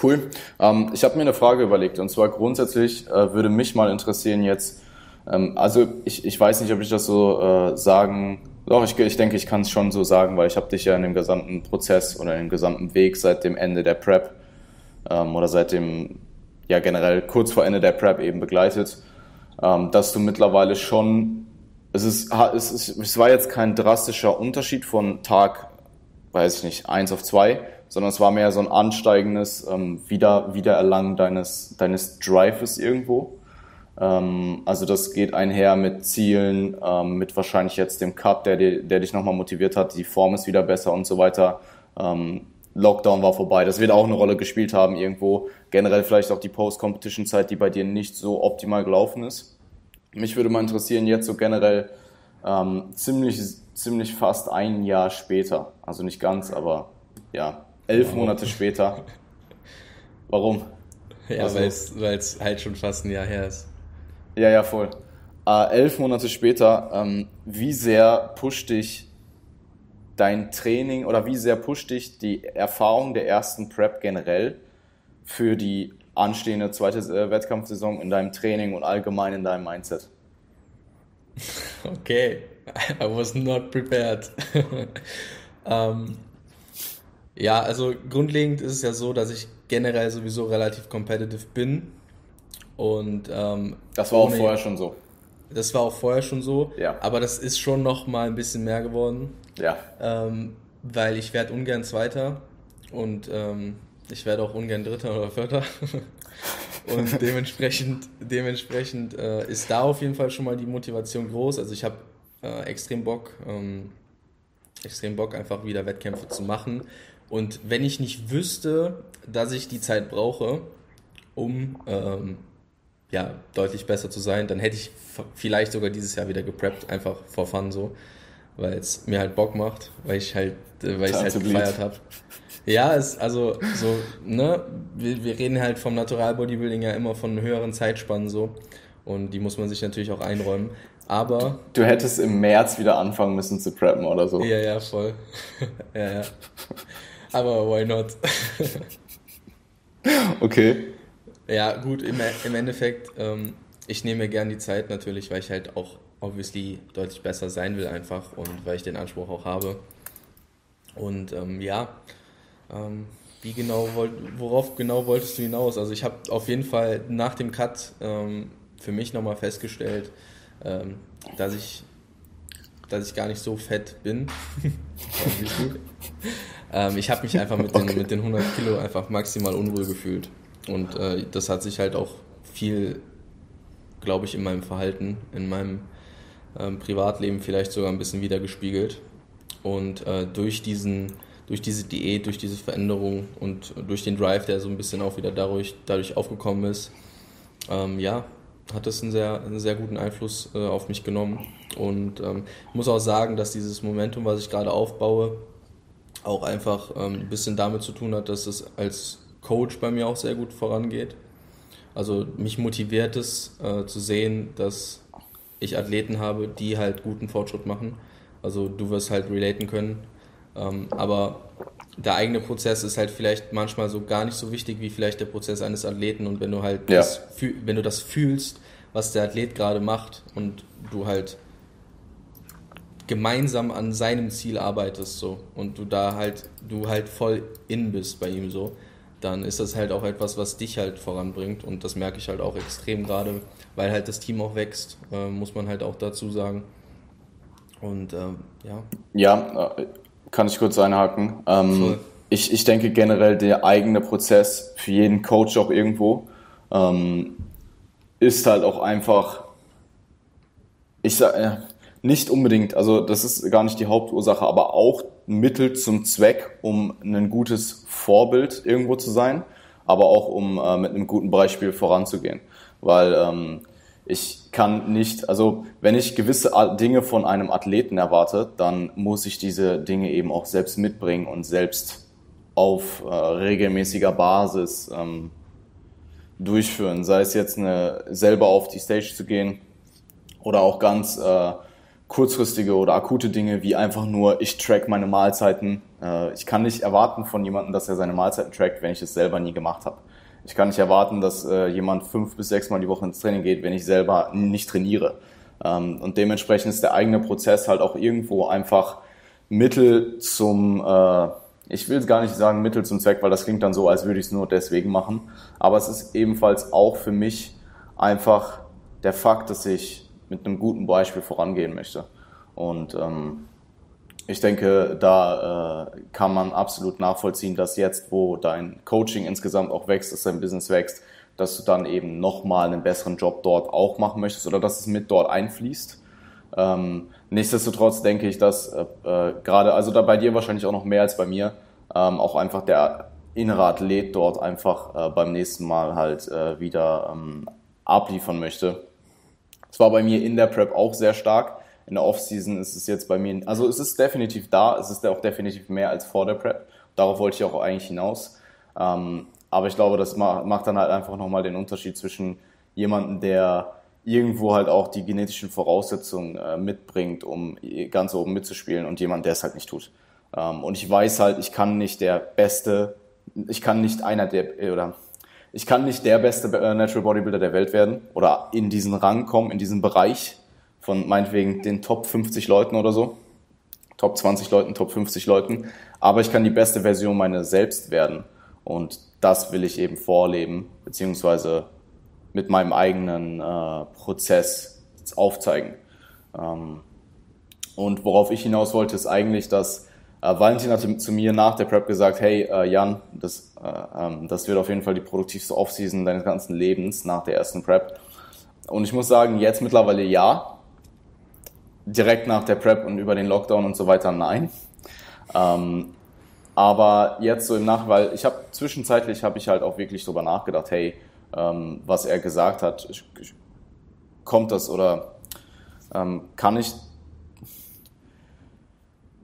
Cool. Ähm, ich habe mir eine Frage überlegt und zwar grundsätzlich äh, würde mich mal interessieren jetzt, ähm, also ich, ich weiß nicht, ob ich das so äh, sagen, doch, ich, ich denke, ich kann es schon so sagen, weil ich habe dich ja in dem gesamten Prozess oder im gesamten Weg seit dem Ende der Prep ähm, oder seit dem, ja generell kurz vor Ende der Prep eben begleitet, ähm, dass du mittlerweile schon, es, ist, es, ist, es war jetzt kein drastischer Unterschied von Tag, weiß ich nicht, eins auf zwei, sondern es war mehr so ein ansteigendes ähm, Wieder, Wiedererlangen deines, deines Drives irgendwo. Ähm, also das geht einher mit Zielen, ähm, mit wahrscheinlich jetzt dem Cut, der, der dich nochmal motiviert hat, die Form ist wieder besser und so weiter. Ähm, Lockdown war vorbei. Das wird auch eine Rolle gespielt haben irgendwo. Generell vielleicht auch die Post-Competition-Zeit, die bei dir nicht so optimal gelaufen ist. Mich würde mal interessieren, jetzt so generell ähm, ziemlich, ziemlich fast ein Jahr später. Also nicht ganz, aber ja, elf wow. Monate später. Warum?
Ja, weil es halt schon fast ein Jahr her ist.
Ja, ja, voll. Äh, elf Monate später, ähm, wie sehr pusht dich dein Training oder wie sehr pusht dich die Erfahrung der ersten Prep generell für die anstehende zweite äh, Wettkampfsaison in deinem Training und allgemein in deinem Mindset?
Okay, I was not prepared. ähm, ja, also grundlegend ist es ja so, dass ich generell sowieso relativ competitive bin. Und ähm,
das war auch vorher schon so.
Das war auch vorher schon so.
Ja.
Aber das ist schon noch mal ein bisschen mehr geworden.
Ja.
Ähm, weil ich werde ungern Zweiter und ähm, ich werde auch ungern Dritter oder Vierter. und dementsprechend, dementsprechend äh, ist da auf jeden Fall schon mal die Motivation groß. Also ich habe äh, extrem Bock, ähm, extrem Bock einfach wieder Wettkämpfe zu machen. Und wenn ich nicht wüsste, dass ich die Zeit brauche, um ähm, ja, deutlich besser zu sein, dann hätte ich vielleicht sogar dieses Jahr wieder gepreppt, einfach for fun so, weil es mir halt Bock macht, weil ich halt, äh, weil ich es halt gefeiert habe. Ja, es, also so, ne, wir, wir reden halt vom Natural Bodybuilding ja immer von höheren Zeitspannen so und die muss man sich natürlich auch einräumen. Aber.
Du hättest im März wieder anfangen müssen zu preppen oder so.
Ja, ja, voll. ja, ja. Aber why not?
okay.
Ja, gut, im, im Endeffekt, ähm, ich nehme mir gern die Zeit natürlich, weil ich halt auch obviously deutlich besser sein will einfach und weil ich den Anspruch auch habe. Und ähm, ja, ähm, wie genau wollt, worauf genau wolltest du hinaus? Also ich habe auf jeden Fall nach dem Cut ähm, für mich nochmal festgestellt, ähm, dass ich dass ich gar nicht so fett bin. ähm, ich habe mich einfach mit den, okay. mit den 100 Kilo einfach maximal unwohl gefühlt. Und äh, das hat sich halt auch viel, glaube ich, in meinem Verhalten, in meinem ähm, Privatleben vielleicht sogar ein bisschen wiedergespiegelt. Und äh, durch diesen durch diese Diät, durch diese Veränderung und durch den Drive, der so ein bisschen auch wieder dadurch, dadurch aufgekommen ist, ähm, ja, hat das einen sehr, einen sehr guten Einfluss äh, auf mich genommen. Und ähm, muss auch sagen, dass dieses Momentum, was ich gerade aufbaue, auch einfach ähm, ein bisschen damit zu tun hat, dass es als Coach bei mir auch sehr gut vorangeht. Also mich motiviert es äh, zu sehen, dass ich Athleten habe, die halt guten Fortschritt machen. Also du wirst halt relaten können. Ähm, aber der eigene Prozess ist halt vielleicht manchmal so gar nicht so wichtig wie vielleicht der Prozess eines Athleten. Und wenn du halt ja. das, wenn du das fühlst, was der Athlet gerade macht und du halt gemeinsam an seinem Ziel arbeitest so und du da halt du halt voll in bist bei ihm so dann ist das halt auch etwas, was dich halt voranbringt. Und das merke ich halt auch extrem gerade, weil halt das Team auch wächst, äh, muss man halt auch dazu sagen. Und ähm, ja.
Ja, kann ich kurz einhaken. Ähm, ich, ich denke generell, der eigene Prozess für jeden Coach auch irgendwo ähm, ist halt auch einfach, ich sag, äh, nicht unbedingt, also das ist gar nicht die Hauptursache, aber auch Mittel zum Zweck, um ein gutes Vorbild irgendwo zu sein, aber auch um äh, mit einem guten Beispiel voranzugehen. Weil ähm, ich kann nicht, also wenn ich gewisse Dinge von einem Athleten erwarte, dann muss ich diese Dinge eben auch selbst mitbringen und selbst auf äh, regelmäßiger Basis ähm, durchführen. Sei es jetzt eine, selber auf die Stage zu gehen oder auch ganz äh, kurzfristige oder akute Dinge wie einfach nur, ich track meine Mahlzeiten. Äh, ich kann nicht erwarten von jemandem, dass er seine Mahlzeiten trackt, wenn ich es selber nie gemacht habe. Ich kann nicht erwarten, dass äh, jemand fünf bis sechs Mal die Woche ins Training geht, wenn ich selber nicht trainiere. Ähm, und dementsprechend ist der eigene Prozess halt auch irgendwo einfach Mittel zum, äh, ich will gar nicht sagen Mittel zum Zweck, weil das klingt dann so, als würde ich es nur deswegen machen. Aber es ist ebenfalls auch für mich einfach der Fakt, dass ich mit einem guten Beispiel vorangehen möchte. Und ähm, ich denke, da äh, kann man absolut nachvollziehen, dass jetzt, wo dein Coaching insgesamt auch wächst, dass dein Business wächst, dass du dann eben nochmal einen besseren Job dort auch machen möchtest oder dass es mit dort einfließt. Ähm, nichtsdestotrotz denke ich, dass äh, äh, gerade, also da bei dir wahrscheinlich auch noch mehr als bei mir, ähm, auch einfach der innere Athlet dort einfach äh, beim nächsten Mal halt äh, wieder ähm, abliefern möchte. Es war bei mir in der Prep auch sehr stark. In der Offseason ist es jetzt bei mir, also es ist definitiv da, es ist auch definitiv mehr als vor der Prep. Darauf wollte ich auch eigentlich hinaus. Ähm, aber ich glaube, das macht dann halt einfach nochmal den Unterschied zwischen jemandem, der irgendwo halt auch die genetischen Voraussetzungen äh, mitbringt, um ganz oben mitzuspielen und jemand, der es halt nicht tut. Ähm, und ich weiß halt, ich kann nicht der beste, ich kann nicht einer der, äh, oder ich kann nicht der beste äh, Natural Bodybuilder der Welt werden oder in diesen Rang kommen, in diesen Bereich von meinetwegen den Top 50 Leuten oder so. Top 20 Leuten, Top 50 Leuten. Aber ich kann die beste Version meiner selbst werden. Und das will ich eben vorleben, beziehungsweise mit meinem eigenen äh, Prozess aufzeigen. Ähm, und worauf ich hinaus wollte, ist eigentlich, dass äh, Valentin hatte zu mir nach der Prep gesagt, hey äh, Jan, das, äh, ähm, das wird auf jeden Fall die produktivste Offseason deines ganzen Lebens nach der ersten Prep. Und ich muss sagen, jetzt mittlerweile ja. Direkt nach der Prep und über den Lockdown und so weiter nein. Ähm, aber jetzt so im Nach, weil ich habe zwischenzeitlich habe ich halt auch wirklich drüber nachgedacht, hey, ähm, was er gesagt hat, kommt das oder ähm, kann ich,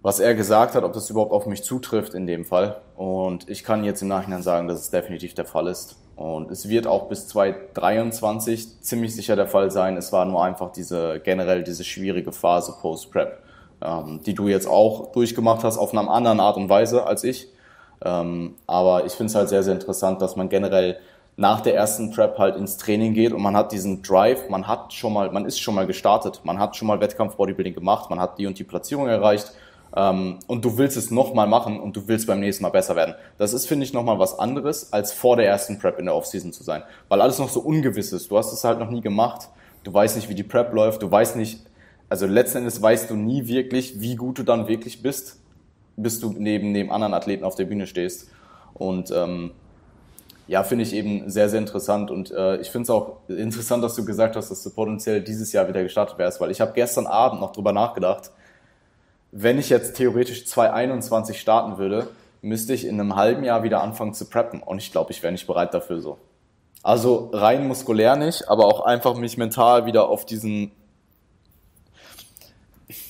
was er gesagt hat, ob das überhaupt auf mich zutrifft in dem Fall. Und ich kann jetzt im Nachhinein sagen, dass es definitiv der Fall ist. Und es wird auch bis 2023 ziemlich sicher der Fall sein. Es war nur einfach diese generell diese schwierige Phase Post-Prep ähm, die du jetzt auch durchgemacht hast auf einer anderen Art und Weise als ich. Ähm, aber ich finde es halt sehr, sehr interessant, dass man generell nach der ersten Prep halt ins Training geht und man hat diesen Drive, man hat schon mal, man ist schon mal gestartet, man hat schon mal Wettkampf-Bodybuilding gemacht, man hat die und die Platzierung erreicht und du willst es nochmal machen und du willst beim nächsten Mal besser werden. Das ist, finde ich, nochmal was anderes, als vor der ersten Prep in der Offseason zu sein, weil alles noch so ungewiss ist. Du hast es halt noch nie gemacht, du weißt nicht, wie die Prep läuft, du weißt nicht, also letzten Endes weißt du nie wirklich, wie gut du dann wirklich bist, bis du neben dem anderen Athleten auf der Bühne stehst. Und ähm, ja, finde ich eben sehr, sehr interessant. Und äh, ich finde es auch interessant, dass du gesagt hast, dass du potenziell dieses Jahr wieder gestartet wärst, weil ich habe gestern Abend noch drüber nachgedacht, wenn ich jetzt theoretisch 2021 starten würde, müsste ich in einem halben Jahr wieder anfangen zu preppen. Und ich glaube, ich wäre nicht bereit dafür so. Also rein muskulär nicht, aber auch einfach mich mental wieder auf diesen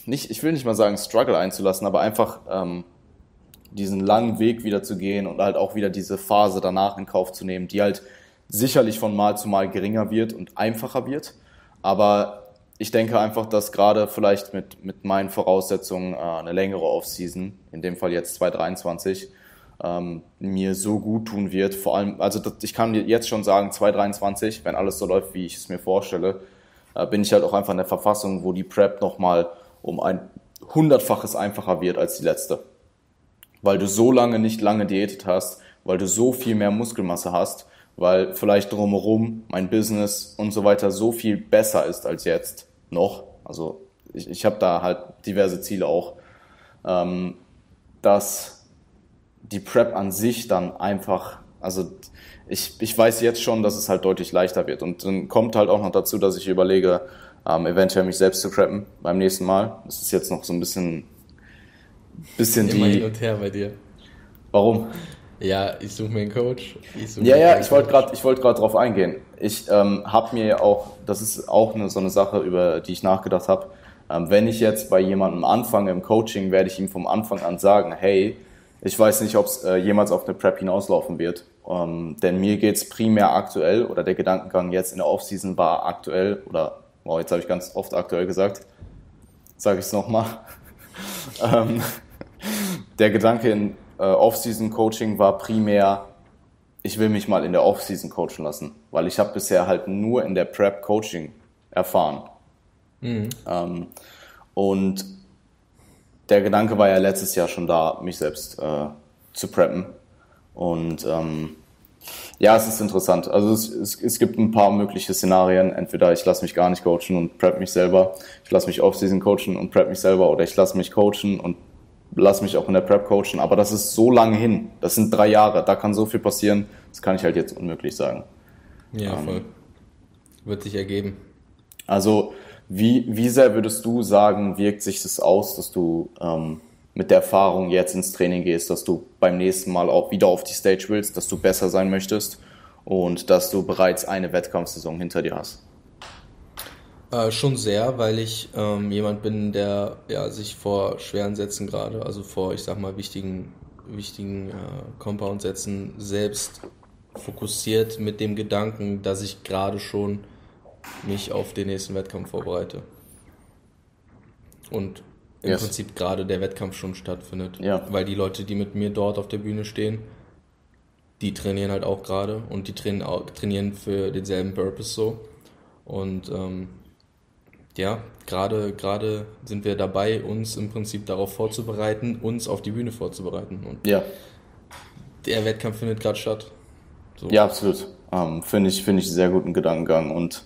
nicht, ich will nicht mal sagen Struggle einzulassen, aber einfach ähm, diesen langen Weg wieder zu gehen und halt auch wieder diese Phase danach in Kauf zu nehmen, die halt sicherlich von Mal zu Mal geringer wird und einfacher wird. Aber ich denke einfach, dass gerade vielleicht mit, mit meinen Voraussetzungen äh, eine längere Offseason, in dem Fall jetzt 2023, ähm, mir so gut tun wird. Vor allem, also das, ich kann jetzt schon sagen, 2023, wenn alles so läuft, wie ich es mir vorstelle, äh, bin ich halt auch einfach in der Verfassung, wo die Prep nochmal um ein hundertfaches einfacher wird als die letzte. Weil du so lange nicht lange diätet hast, weil du so viel mehr Muskelmasse hast, weil vielleicht drumherum mein Business und so weiter so viel besser ist als jetzt noch. Also ich, ich habe da halt diverse Ziele auch, ähm, dass die Prep an sich dann einfach, also ich, ich weiß jetzt schon, dass es halt deutlich leichter wird. Und dann kommt halt auch noch dazu, dass ich überlege, ähm, eventuell mich selbst zu preppen beim nächsten Mal. Das ist jetzt noch so ein bisschen, bisschen
Immer
die.
hin und her bei dir.
Warum?
Ja, ich suche mir einen Coach.
ja, ja, ich wollte gerade, ich wollte gerade drauf eingehen. Ich ähm, habe mir auch, das ist auch eine, so eine Sache, über die ich nachgedacht habe. Ähm, wenn ich jetzt bei jemandem anfange im Coaching, werde ich ihm vom Anfang an sagen, hey, ich weiß nicht, ob es äh, jemals auf eine Prep hinauslaufen wird. Ähm, denn mir geht's primär aktuell, oder der Gedankengang jetzt in der Offseason war aktuell oder Wow, jetzt habe ich ganz oft aktuell gesagt. Sage ich es nochmal. ähm, der Gedanke in äh, Off-Season-Coaching war primär, ich will mich mal in der Off-Season coachen lassen, weil ich habe bisher halt nur in der Prep-Coaching erfahren. Mhm. Ähm, und der Gedanke war ja letztes Jahr schon da, mich selbst äh, zu preppen. Und ähm, ja, es ist interessant. Also es, es, es gibt ein paar mögliche Szenarien. Entweder ich lasse mich gar nicht coachen und prep mich selber, ich lasse mich Off-Season coachen und prep mich selber oder ich lasse mich coachen und lasse mich auch in der Prep coachen. Aber das ist so lange hin. Das sind drei Jahre. Da kann so viel passieren. Das kann ich halt jetzt unmöglich sagen.
Ja,
Ähm,
voll. Wird sich ergeben.
Also, wie, wie sehr würdest du sagen, wirkt sich das aus, dass du ähm, mit der Erfahrung jetzt ins Training gehst, dass du beim nächsten Mal auch wieder auf die Stage willst, dass du besser sein möchtest und dass du bereits eine Wettkampfsaison hinter dir hast?
Äh, schon sehr, weil ich ähm, jemand bin, der ja, sich vor schweren Sätzen gerade, also vor, ich sag mal, wichtigen, wichtigen äh, Compound-Sätzen selbst fokussiert mit dem Gedanken, dass ich gerade schon mich auf den nächsten Wettkampf vorbereite. Und im
Yes.
Prinzip gerade der Wettkampf schon stattfindet.
Ja.
Weil die Leute, die mit mir dort auf der Bühne stehen, die trainieren halt auch gerade und die trainieren, trainieren für denselben Purpose so. Und ähm, ja, gerade gerade sind wir dabei, uns im Prinzip darauf vorzubereiten, uns auf die Bühne vorzubereiten. Und
Ja,
der Wettkampf findet gerade statt. So.
ja, absolut. Ähm, Finde ich, finde ich einen sehr guten Gedankengang und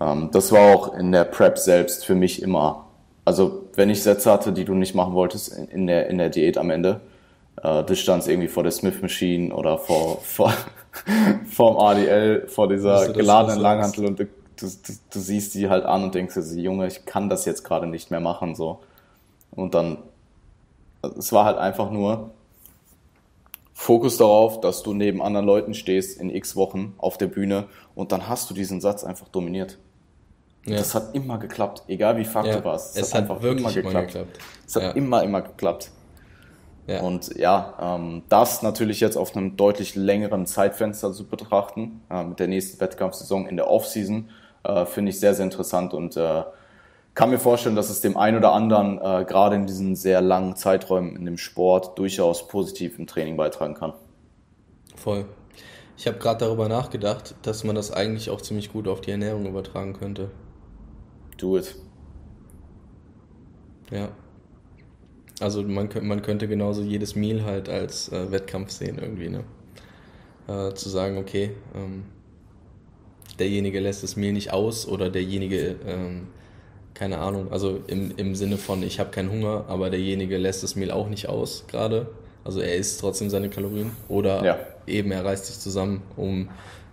ähm, das war auch in der Prep selbst für mich immer. Also, wenn ich Sätze hatte, die du nicht machen wolltest in- der, in der Diät am Ende, äh, du standst irgendwie vor der Smith Machine oder vor, vor, vorm ADL, vor dieser geladenen Langhantel und du, du, du, du siehst die halt an und denkst dir, Junge, ich kann das jetzt gerade nicht mehr machen, so. Und dann, es war halt einfach nur Fokus darauf, dass du neben anderen Leuten stehst in x Wochen auf der Bühne und dann hast du diesen Satz einfach dominiert.
Ja.
Das hat immer geklappt, egal wie fuck
ja.
du warst.
Es hat wirklich immer geklappt.
Es hat
Ja.
immer, immer geklappt.
Ja.
Und ja, ähm, das natürlich jetzt auf einem deutlich längeren Zeitfenster zu betrachten, äh, mit der nächsten Wettkampfsaison in der Offseason, äh, finde ich sehr, sehr interessant und äh, kann mir vorstellen, dass es dem einen oder anderen äh, gerade in diesen sehr langen Zeiträumen in dem Sport durchaus positiv im Training beitragen kann.
Voll. Ich habe gerade darüber nachgedacht, dass man das eigentlich auch ziemlich gut auf die Ernährung übertragen könnte.
Do it.
Ja. Also man, man könnte genauso jedes Meal halt als äh, Wettkampf sehen irgendwie, ne? Äh, zu sagen, okay, ähm, derjenige lässt das Meal nicht aus oder derjenige, ähm, keine Ahnung, also im, im Sinne von, ich habe keinen Hunger, aber derjenige lässt das Meal auch nicht aus gerade. Also er isst trotzdem seine Kalorien oder
Ja.
eben er reißt sich zusammen, um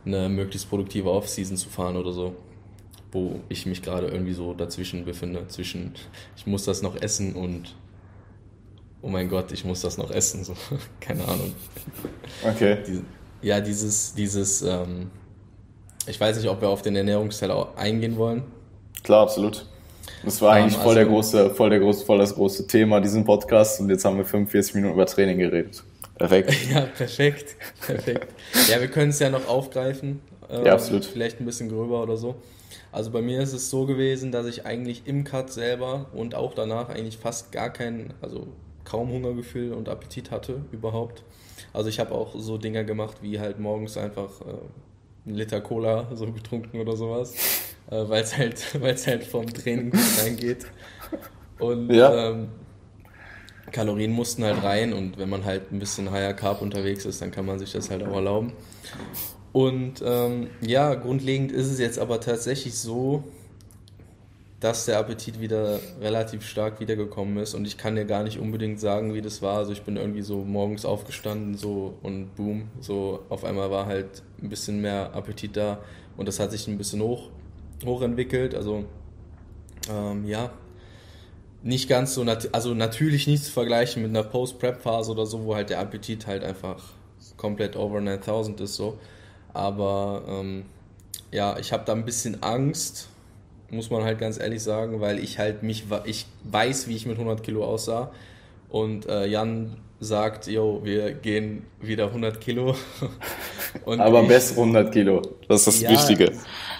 eine möglichst produktive Off-Season zu fahren oder so wo ich mich gerade irgendwie so dazwischen befinde, zwischen ich muss das noch essen und oh mein Gott, ich muss das noch essen, so keine Ahnung.
Okay.
Ja, dieses, dieses, ähm, ich weiß nicht, ob wir auf den Ernährungsteil auch eingehen wollen.
Klar, absolut. Das war
Ähm,
eigentlich voll, der
also-
große, voll, der große, voll das große Thema diesen Podcast und jetzt haben wir 45 Minuten über Training geredet. Perfekt.
Ja, perfekt, perfekt. Ja, wir können es ja noch aufgreifen. ähm,
Ja, absolut.
Vielleicht ein bisschen gröber oder so. Also bei mir ist es so gewesen, dass ich eigentlich im Cut selber und auch danach eigentlich fast gar kein, also kaum Hungergefühl und Appetit hatte überhaupt. Also ich habe auch so Dinger gemacht, wie halt morgens einfach äh, einen Liter Cola so getrunken oder sowas, äh, weil es halt, weil's halt vom Training gut reingeht. Und
Ja.
ähm, Kalorien mussten halt rein und wenn man halt ein bisschen higher Carb unterwegs ist, dann kann man sich das halt auch erlauben. Und ähm, ja, grundlegend ist es jetzt aber tatsächlich so, dass der Appetit wieder relativ stark wiedergekommen ist und ich kann dir gar nicht unbedingt sagen, wie das war. Also ich bin irgendwie so morgens aufgestanden so und boom, so auf einmal war halt ein bisschen mehr Appetit da und das hat sich ein bisschen hoch hochentwickelt. Also ähm, ja, nicht ganz so, nat also natürlich nicht zu vergleichen mit einer Post-Prep-Phase oder so, wo halt der Appetit halt einfach komplett over 9000 ist so. Aber ähm, ja, ich habe da ein bisschen Angst, muss man halt ganz ehrlich sagen, weil ich halt mich, ich weiß, wie ich mit 100 Kilo aussah. Und äh, Jan sagt, yo, wir gehen wieder 100 Kilo. Und
Aber
ich-
bessere 100 Kilo. Das ist das
ja,
Wichtige.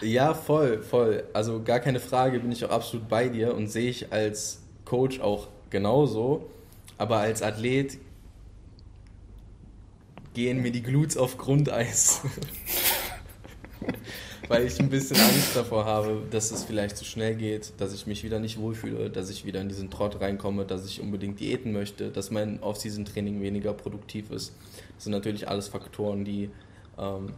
Ja, voll, voll. Also gar keine Frage, bin ich auch absolut bei dir und sehe ich als Coach auch genauso. Aber als Athlet gehen mir die Glutes auf Grundeis. Weil ich ein bisschen Angst davor habe, dass es vielleicht zu schnell geht, dass ich mich wieder nicht wohlfühle, dass ich wieder in diesen Trott reinkomme, dass ich unbedingt Diäten möchte, dass mein Off-Season-Training weniger produktiv ist. Das sind natürlich alles Faktoren, die ähm,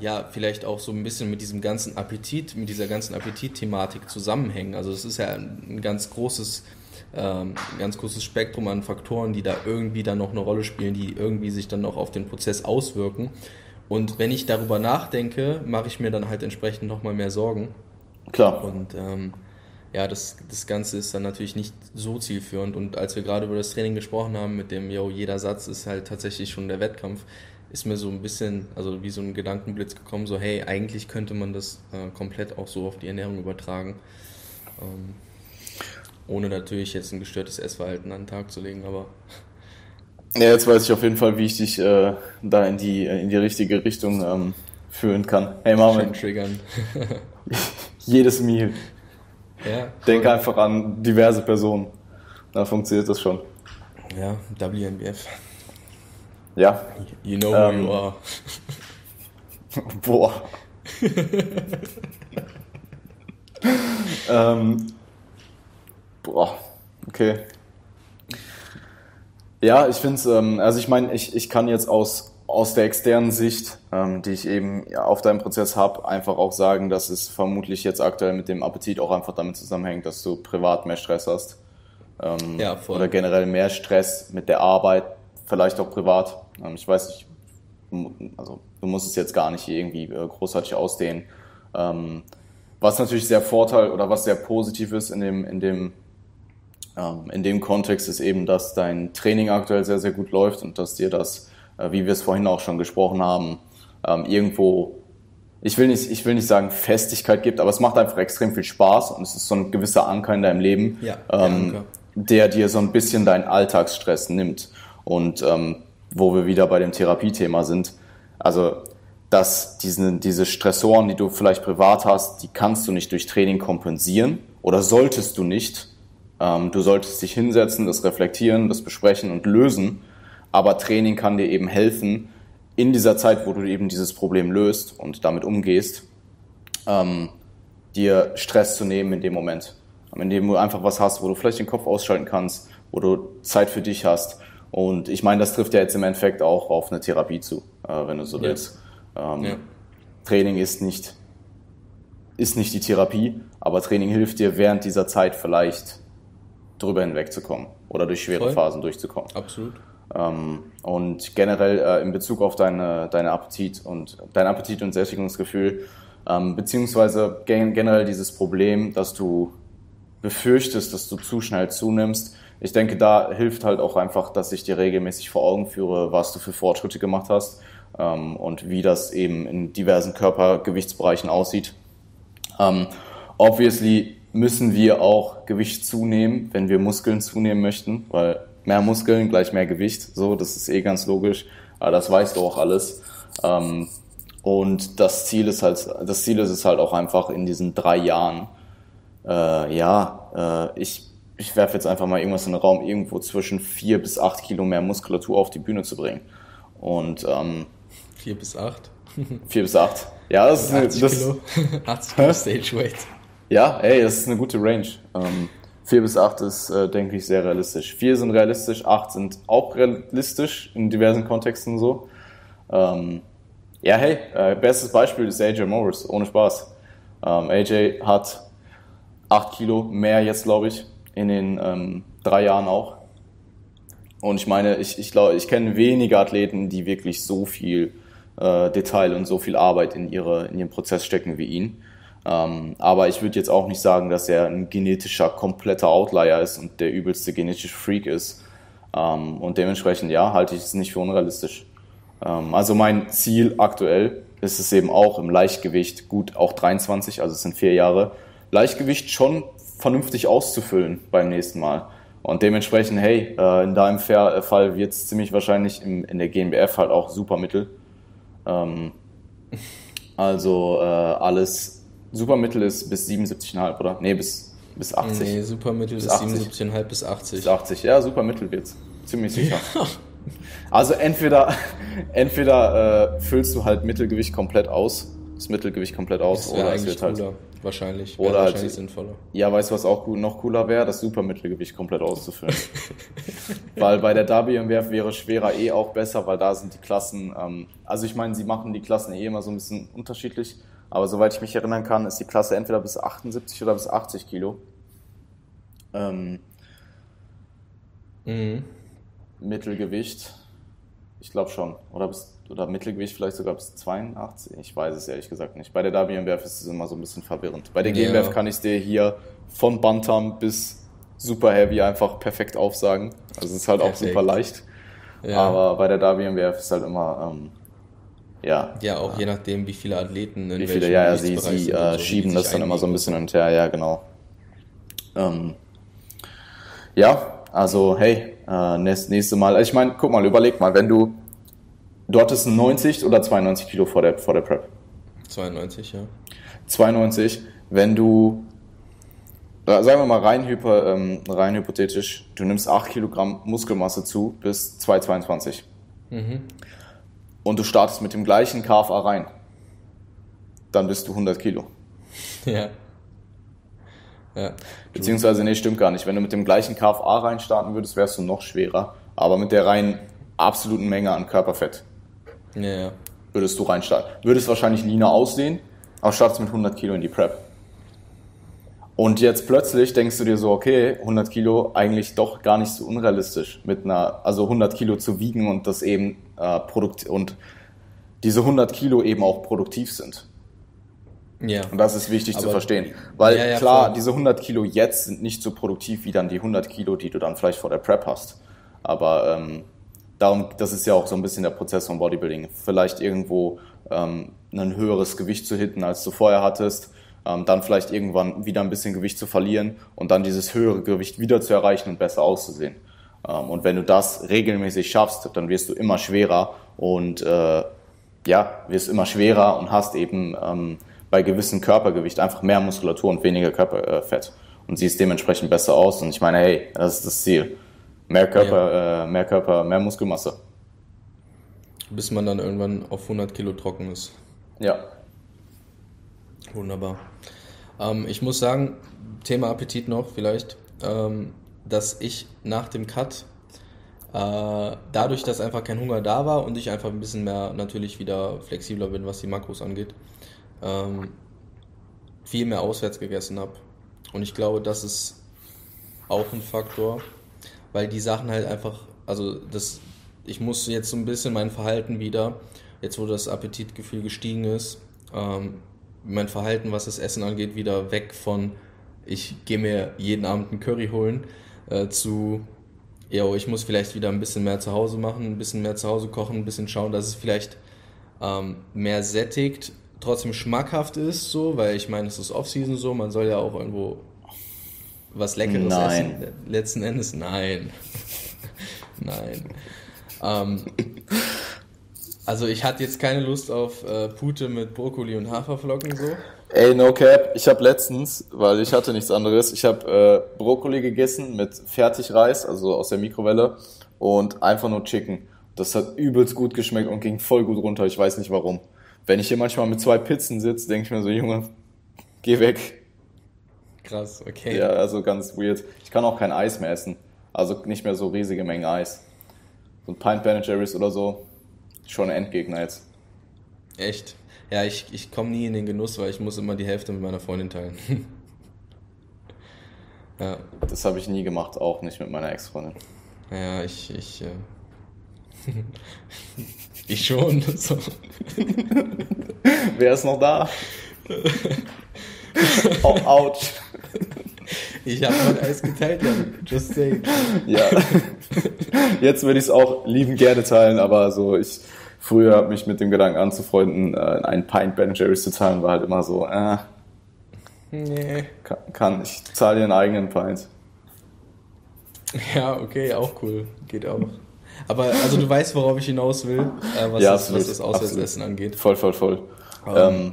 ja vielleicht auch so ein bisschen mit diesem ganzen Appetit, mit dieser ganzen Appetit-Thematik zusammenhängen. Also es ist ja ein ganz großes, ähm, ein ganz großes Spektrum an Faktoren, die da irgendwie dann noch eine Rolle spielen, die irgendwie sich dann noch auf den Prozess auswirken. Und wenn ich darüber nachdenke, mache ich mir dann halt entsprechend nochmal mehr Sorgen.
Klar.
Und ähm, ja, das, das Ganze ist dann natürlich nicht so zielführend. Und als wir gerade über das Training gesprochen haben, mit dem, yo, jeder Satz ist halt tatsächlich schon der Wettkampf, ist mir so ein bisschen, also wie so ein Gedankenblitz gekommen, so, hey, eigentlich könnte man das äh, komplett auch so auf die Ernährung übertragen. Ähm, ohne natürlich jetzt ein gestörtes Essverhalten an den Tag zu legen, aber.
Ja, jetzt weiß ich auf jeden Fall, wie ich dich äh, da in die, in die richtige Richtung ähm, führen kann. Hey Marvin.
triggern.
Jedes Meal.
Ja,
Denk einfach an diverse Personen. Da funktioniert das schon.
Ja, WNBF.
Ja.
You know
Ähm,
who you are.
Boah. ähm, boah, okay. Ja, ich finde es, ähm, also ich meine, ich, ich kann jetzt aus, aus der externen Sicht, ähm, die ich eben auf deinem Prozess habe, einfach auch sagen, dass es vermutlich jetzt aktuell mit dem Appetit auch einfach damit zusammenhängt, dass du privat mehr Stress hast. Ähm,
Ja, voll.
Oder generell mehr Stress mit der Arbeit, vielleicht auch privat. Ähm, ich weiß nicht, also du musst es jetzt gar nicht irgendwie äh, großartig ausdehnen. Ähm, was natürlich sehr Vorteil oder was sehr positiv ist in dem, in dem, in dem Kontext ist eben, dass dein Training aktuell sehr, sehr gut läuft und dass dir das, äh, wie wir es vorhin auch schon gesprochen haben, ähm, irgendwo, ich will nicht, ich will nicht sagen Festigkeit gibt, aber es macht einfach extrem viel Spaß und es ist so ein gewisser Anker in deinem Leben,
Ja, der
ähm, der dir so ein bisschen deinen Alltagsstress nimmt. Und ähm, wo wir wieder bei dem Therapiethema sind, also dass diese, diese Stressoren, die du vielleicht privat hast, die kannst du nicht durch Training kompensieren oder solltest du nicht. Ähm, du solltest dich hinsetzen, das reflektieren, das besprechen und lösen. Aber Training kann dir eben helfen, in dieser Zeit, wo du eben dieses Problem löst und damit umgehst, ähm, dir Stress zu nehmen in dem Moment. In dem du einfach was hast, wo du vielleicht den Kopf ausschalten kannst, wo du Zeit für dich hast. Und ich meine, das trifft ja jetzt im Endeffekt auch auf eine Therapie zu, äh, wenn du so
Ja.
willst. Ähm,
Ja.
Training ist nicht, ist nicht die Therapie, aber Training hilft dir während dieser Zeit vielleicht drüber hinwegzukommen oder durch schwere
Voll.
Phasen durchzukommen.
Absolut.
Ähm, und generell äh, in Bezug auf deine, deine Appetit und dein Appetit und Sättigungsgefühl, ähm, beziehungsweise gen generell dieses Problem, dass du befürchtest, dass du zu schnell zunimmst. Ich denke, da hilft halt auch einfach, dass ich dir regelmäßig vor Augen führe, was du für Fortschritte gemacht hast ähm, und wie das eben in diversen Körpergewichtsbereichen aussieht. Ähm, obviously müssen wir auch Gewicht zunehmen, wenn wir Muskeln zunehmen möchten, weil mehr Muskeln gleich mehr Gewicht, so, das ist eh ganz logisch, aber das weißt du auch alles. Ähm, und das Ziel ist halt, das Ziel ist es halt auch einfach in diesen drei Jahren, äh, ja, äh, ich, ich werfe jetzt einfach mal irgendwas in den Raum, irgendwo zwischen vier bis acht Kilo mehr Muskulatur auf die Bühne zu bringen. Und ähm,
Vier bis acht.
vier bis acht. Ja, das ist eine,
80
das,
Kilo. 80 Kilo Stage Weight.
Ja, ey, das ist eine gute Range. Ähm, 4 bis 8 ist, äh, denke ich, sehr realistisch. 4 sind realistisch, 8 sind auch realistisch in diversen Kontexten so. Ähm, ja, hey, äh, bestes Beispiel ist AJ Morris, ohne Spaß. Ähm, AJ hat 8 Kilo mehr jetzt, glaube ich, in den ähm, drei Jahren auch. Und ich meine, ich, ich glaube, ich kenne wenige Athleten, die wirklich so viel äh, Detail und so viel Arbeit in, ihre, in ihren Prozess stecken wie ihn. Ähm, aber ich würde jetzt auch nicht sagen, dass er ein genetischer, kompletter Outlier ist und der übelste genetische Freak ist. Ähm, und dementsprechend, ja, halte ich es nicht für unrealistisch. Ähm, also mein Ziel aktuell ist es eben auch im Leichtgewicht, gut auch 23, also es sind vier Jahre, Leichtgewicht schon vernünftig auszufüllen beim nächsten Mal. Und dementsprechend, hey, äh, in deinem Fa- Fall wird es ziemlich wahrscheinlich in der GmbF halt auch Supermittel. Ähm, also äh, alles, Supermittel ist bis 77,5, oder? Nee, bis, bis 80.
Nee, Supermittel
Bis
ist
80.
77,5 bis 80.
Bis 80, ja, Supermittel wird's. Ziemlich sicher. Also entweder, entweder äh, füllst du halt Mittelgewicht komplett aus, das Mittelgewicht komplett aus, oder es wird halt.
cooler. Wahrscheinlich.
Oder halt-
wahrscheinlich sinnvoller.
Ja, weißt du, was auch noch cooler wäre? Das Supermittelgewicht komplett auszufüllen. weil bei der WMWF wäre schwerer eh auch besser, weil da sind die Klassen, ähm, also ich meine, sie machen die Klassen eh immer so ein bisschen unterschiedlich, aber soweit ich mich erinnern kann, ist die Klasse entweder bis 78 oder bis 80 Kilo. Ähm,
Mhm.
Mittelgewicht. Ich glaube schon. Oder, bis, oder Mittelgewicht vielleicht sogar bis 82. Ich weiß es ehrlich gesagt nicht. Bei der WMWF ist es immer so ein bisschen verwirrend. Bei der ja. GmbF kann ich dir hier von Bantam bis Super Heavy einfach perfekt aufsagen. Also es ist halt perfekt. auch super leicht. Ja. Aber bei der WMWF ist halt immer, ähm, ja.
Ja, auch je nachdem, wie viele Athleten
in Wie viele, ja, ja, sie, sie äh, so, schieben das dann immer so ein bisschen hin und her, ja, genau. Ähm, ja, also hey, äh, nächst, nächste Mal. Also ich meine, guck mal, überleg mal, wenn du, du hattest 90 oder 92 Kilo vor der, vor der Prep?
92, ja.
92, wenn du, äh, sagen wir mal rein, hyper, ähm, rein hypothetisch, du nimmst 8 Kilogramm Muskelmasse zu bis 222. Mhm. Und du startest mit dem gleichen KFA rein. Dann bist du 100 Kilo.
Ja.
Ja. Beziehungsweise, nee, stimmt gar nicht. Wenn du mit dem gleichen KFA reinstarten würdest, wärst du noch schwerer. Aber mit der rein absoluten Menge an Körperfett
ja,
würdest du reinstarten. Würdest wahrscheinlich leaner aussehen, aber startest mit 100 Kilo in die Prep. Und jetzt plötzlich denkst du dir so, okay, 100 Kilo eigentlich doch gar nicht so unrealistisch, mit einer, also 100 Kilo zu wiegen und das eben äh, produkt und diese 100 Kilo eben auch produktiv sind.
Ja.
Und das ist wichtig Aber, zu verstehen. Weil ja, ja, klar, voll. diese 100 Kilo jetzt sind nicht so produktiv wie dann die 100 Kilo, die du dann vielleicht vor der Prep hast. Aber ähm, darum, das ist ja auch so ein bisschen der Prozess von Bodybuilding. Vielleicht irgendwo ähm, ein höheres Gewicht zu hitten, als du vorher hattest. Ähm, dann vielleicht irgendwann wieder ein bisschen Gewicht zu verlieren und dann dieses höhere Gewicht wieder zu erreichen und besser auszusehen. Ähm, und wenn du das regelmäßig schaffst, dann wirst du immer schwerer und äh, ja, wirst immer schwerer und hast eben ähm, bei gewissem Körpergewicht einfach mehr Muskulatur und weniger Körperfett und siehst dementsprechend besser aus. Und ich meine, hey, das ist das Ziel. Mehr Körper, ja. äh, mehr Körper, mehr Muskelmasse.
Bis man dann irgendwann auf 100 Kilo trocken ist.
Ja.
Wunderbar. Ähm, ich muss sagen, Thema Appetit noch vielleicht, ähm, dass ich nach dem Cut, äh, dadurch, dass einfach kein Hunger da war und ich einfach ein bisschen mehr natürlich wieder flexibler bin, was die Makros angeht, ähm, viel mehr auswärts gegessen habe. Und ich glaube, das ist auch ein Faktor, weil die Sachen halt einfach, also das, ich muss jetzt so ein bisschen mein Verhalten wieder, jetzt wo das Appetitgefühl gestiegen ist, ähm, mein Verhalten, was das Essen angeht, wieder weg von, ich gehe mir jeden Abend einen Curry holen, äh, zu, ja, ich muss vielleicht wieder ein bisschen mehr zu Hause machen, ein bisschen mehr zu Hause kochen, ein bisschen schauen, dass es vielleicht ähm, mehr sättigt, trotzdem schmackhaft ist, so, weil ich meine, es ist Off-Season so, man soll ja auch irgendwo was Leckeres
nein.
essen. Letzten Endes nein. nein. Ähm, also ich hatte jetzt keine Lust auf äh, Pute mit Brokkoli und Haferflocken so.
Ey, no cap, ich habe letztens, weil ich hatte nichts anderes, ich habe äh, Brokkoli gegessen mit Fertigreis, also aus der Mikrowelle und einfach nur Chicken. Das hat übelst gut geschmeckt und ging voll gut runter, ich weiß nicht warum wenn ich hier manchmal mit zwei Pizzen sitze, denke ich mir so, Junge, geh weg.
Krass, okay.
Ja, also ganz weird. Ich kann auch kein Eis mehr essen. Also nicht mehr so riesige Mengen Eis. So ein Pint Ben Jerry's oder so, schon Endgegner jetzt.
Echt? Ja, ich, ich komme nie in den Genuss, weil ich muss immer die Hälfte mit meiner Freundin teilen.
ja. Das habe ich nie gemacht, auch nicht mit meiner Ex-Freundin.
Ja, ich, ich, äh ich schon. So.
Wer ist noch da? oh, ouch.
Ich habe mein Eis geteilt, dann. Just saying.
Ja. Jetzt würde ich es auch lieben gerne teilen, aber so ich früher habe mich mit dem Gedanken anzufreunden, äh, einen Pint Ben Jerry's zu teilen, war halt immer so, äh,
nee.
Kann, kann ich zahle dir einen eigenen Pint.
Ja, okay, auch cool. Geht auch. Aber also du weißt, worauf ich hinaus will, äh, was,
ja,
das, was das Auswärtsessen angeht.
Voll, voll, voll.
Ähm, ähm,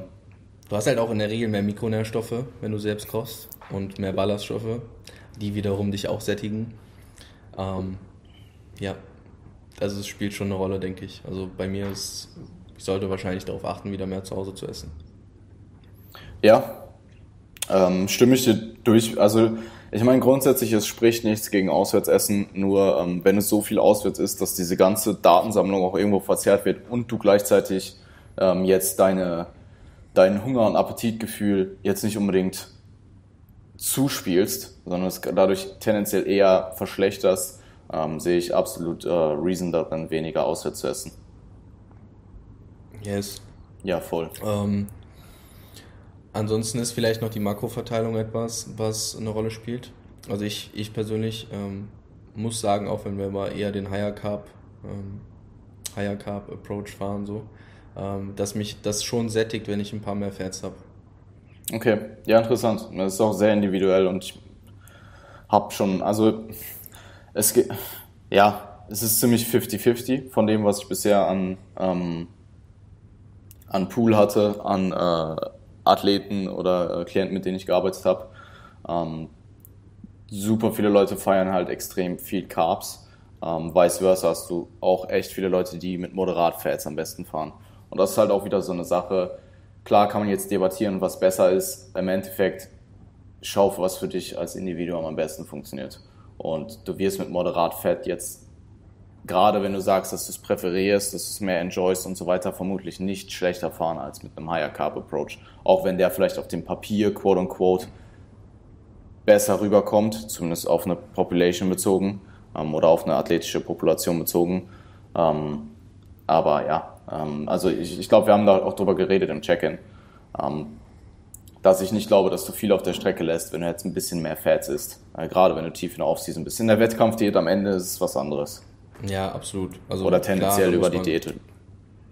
du hast halt auch in der Regel mehr Mikronährstoffe, wenn du selbst kochst und mehr Ballaststoffe, die wiederum dich auch sättigen. Ähm, ja, also es spielt schon eine Rolle, denke ich. Also bei mir ist, ich sollte wahrscheinlich darauf achten, wieder mehr zu Hause zu essen.
Ja, ähm, stimme ich dir durch. Also ich meine, grundsätzlich, es spricht nichts gegen Auswärtsessen, nur ähm, wenn es so viel auswärts ist, dass diese ganze Datensammlung auch irgendwo verzerrt wird und du gleichzeitig ähm, jetzt deine, dein Hunger- und Appetitgefühl jetzt nicht unbedingt zuspielst, sondern es dadurch tendenziell eher verschlechterst, ähm, sehe ich absolut äh, Reason darin, weniger auswärts zu essen.
Yes.
Ja, voll.
Ähm, ansonsten ist vielleicht noch die Makroverteilung etwas, was eine Rolle spielt. Also ich, ich persönlich ähm, muss sagen, auch wenn wir mal eher den Higher Carb, ähm, Higher Carb Approach fahren, so, ähm, dass mich das schon sättigt, wenn ich ein paar mehr Fats habe.
Okay, ja, interessant. Das ist auch sehr individuell und ich habe schon, also es geht, ja, es ist ziemlich 50-50 von dem, was ich bisher an, ähm, an Pool hatte, an äh, Athleten oder äh, Klienten, mit denen ich gearbeitet habe. Ähm, super viele Leute feiern halt extrem viel Carbs. Ähm, vice versa hast du auch echt viele Leute, die mit moderat Fats am besten fahren. Und das ist halt auch wieder so eine Sache. Klar kann man jetzt debattieren, was besser ist. Im Endeffekt schau, was für dich als Individuum am besten funktioniert. Und du wirst mit moderat Fett jetzt, gerade wenn du sagst, dass du es präferierst, dass du es mehr enjoyst und so weiter, vermutlich nicht schlechter fahren als mit einem Higher Carb Approach. Auch wenn der vielleicht auf dem Papier, quote unquote, besser rüberkommt, zumindest auf eine Population bezogen ähm, oder auf eine athletische Population bezogen. Ähm, aber ja, also ich, ich glaube, wir haben da auch drüber geredet im Check-in, ähm, dass ich nicht glaube, dass du viel auf der Strecke lässt, wenn du jetzt ein bisschen mehr Fats isst. Äh, gerade wenn du tief in der Offseason bist. In der Wettkampfdiät am Ende ist es was anderes.
Ja, absolut.
Also oder tendenziell klar, über die Diät.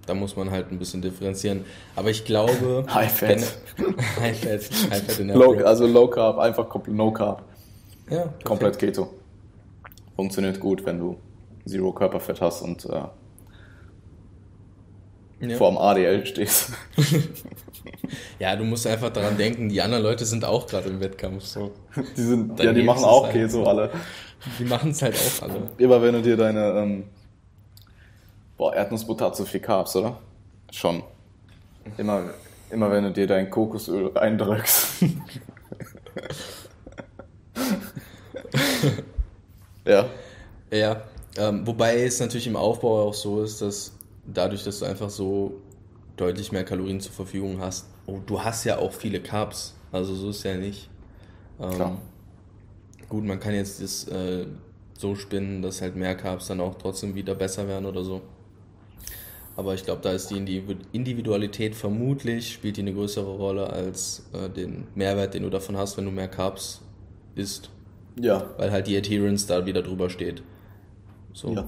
Da muss man halt ein bisschen differenzieren. Aber ich glaube.
High Fat. high Fat. High Fat in der low, Also Low Carb, einfach No Carb. Ja. Perfekt. Komplett Keto. Funktioniert gut, wenn du Zero Körperfett hast und äh, ja. vor dem ADL stehst.
ja, du musst einfach daran denken, die anderen Leute sind auch gerade im Wettkampf. So.
Die sind, ja, die machen auch Keto alle.
Die machen es halt auch alle.
Immer wenn du dir deine, ähm, boah, Erdnussbutter hat so viel Carbs, oder? Schon. Immer, immer wenn du dir dein Kokosöl reindrückst. ja.
Ja, ähm, wobei es natürlich im Aufbau auch so ist, dass dadurch, dass du einfach so deutlich mehr Kalorien zur Verfügung hast, oh, du hast ja auch viele Carbs, also so ist ja nicht. Ähm, gut, man kann jetzt das äh, so spinnen, dass halt mehr Carbs dann auch trotzdem wieder besser werden oder so. Aber ich glaube, da ist die Individualität vermutlich, spielt die eine größere Rolle als äh, den Mehrwert, den du davon hast, wenn du mehr Carbs isst.
Ja.
Weil halt die Adherence da wieder drüber steht. So.
Ja.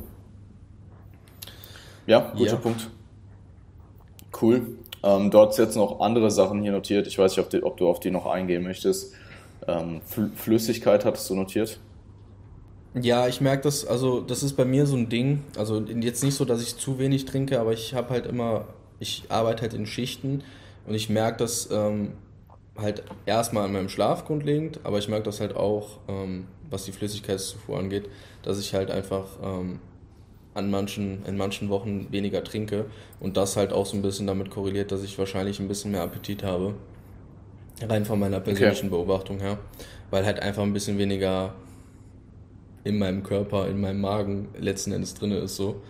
Ja, guter ja. Punkt. Cool. Ähm, du hast jetzt noch andere Sachen hier notiert. Ich weiß nicht, ob, die, ob du auf die noch eingehen möchtest. Ähm, Flüssigkeit hattest du notiert?
Ja, ich merke das, also das ist bei mir so ein Ding. Also jetzt nicht so, dass ich zu wenig trinke, aber ich habe halt immer, ich arbeite halt in Schichten und ich merke das ähm, halt erstmal an meinem Schlaf grundlegend, aber ich merke das halt auch, ähm, was die Flüssigkeitszufuhr angeht, dass ich halt einfach ähm, an manchen, in manchen Wochen weniger trinke und das halt auch so ein bisschen damit korreliert, dass ich wahrscheinlich ein bisschen mehr Appetit habe. Rein von meiner persönlichen okay. Beobachtung her. Weil halt einfach ein bisschen weniger in meinem Körper, in meinem Magen letzten Endes drin ist so.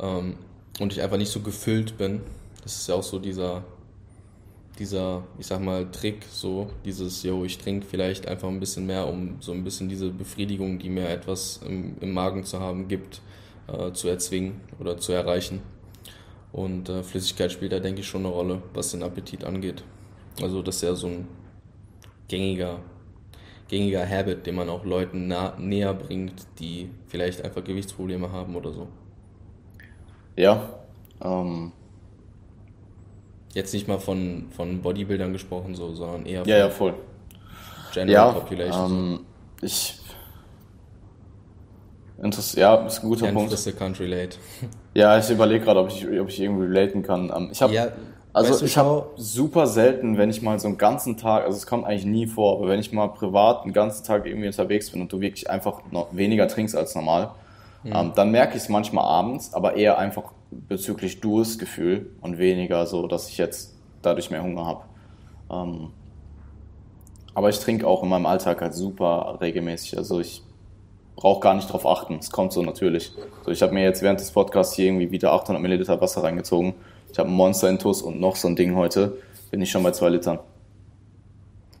Ähm, und ich einfach nicht so gefüllt bin. Das ist ja auch so dieser, dieser, ich sag mal, Trick, so, dieses, yo, ich trinke vielleicht einfach ein bisschen mehr, um so ein bisschen diese Befriedigung, die mir etwas im, im Magen zu haben gibt, äh, zu erzwingen oder zu erreichen. Und äh, Flüssigkeit spielt da, denke ich, schon eine Rolle, was den Appetit angeht. Also das ist ja so ein gängiger, gängiger Habit, den man auch Leuten nah, näher bringt, die vielleicht einfach Gewichtsprobleme haben oder so.
Ja. Ähm.
Jetzt nicht mal von, von Bodybuildern gesprochen, so, sondern eher von
ja, ja, voll.
General
ja, Population. Ähm, so. Ich Interess ja, ist ein guter Punkt.
can't relate.
Ja, ich überlege gerade, ob ich, ob ich irgendwie relaten kann. Ähm, ich habe ja, also ich habe super selten, wenn ich mal so einen ganzen Tag, also es kommt eigentlich nie vor, aber wenn ich mal privat einen ganzen Tag irgendwie unterwegs bin und du wirklich einfach noch weniger trinkst als normal, mhm. ähm, dann merke ich es manchmal abends, aber eher einfach bezüglich Durstgefühl und weniger so, dass ich jetzt dadurch mehr Hunger habe. Ähm, aber ich trinke auch in meinem Alltag halt super regelmäßig. Also ich brauche gar nicht drauf achten. Es kommt so natürlich. So, ich habe mir jetzt während des Podcasts hier irgendwie wieder 800 Milliliter Wasser reingezogen. Ich habe einen Monster Intus und noch so ein Ding heute. Bin ich schon bei zwei Litern.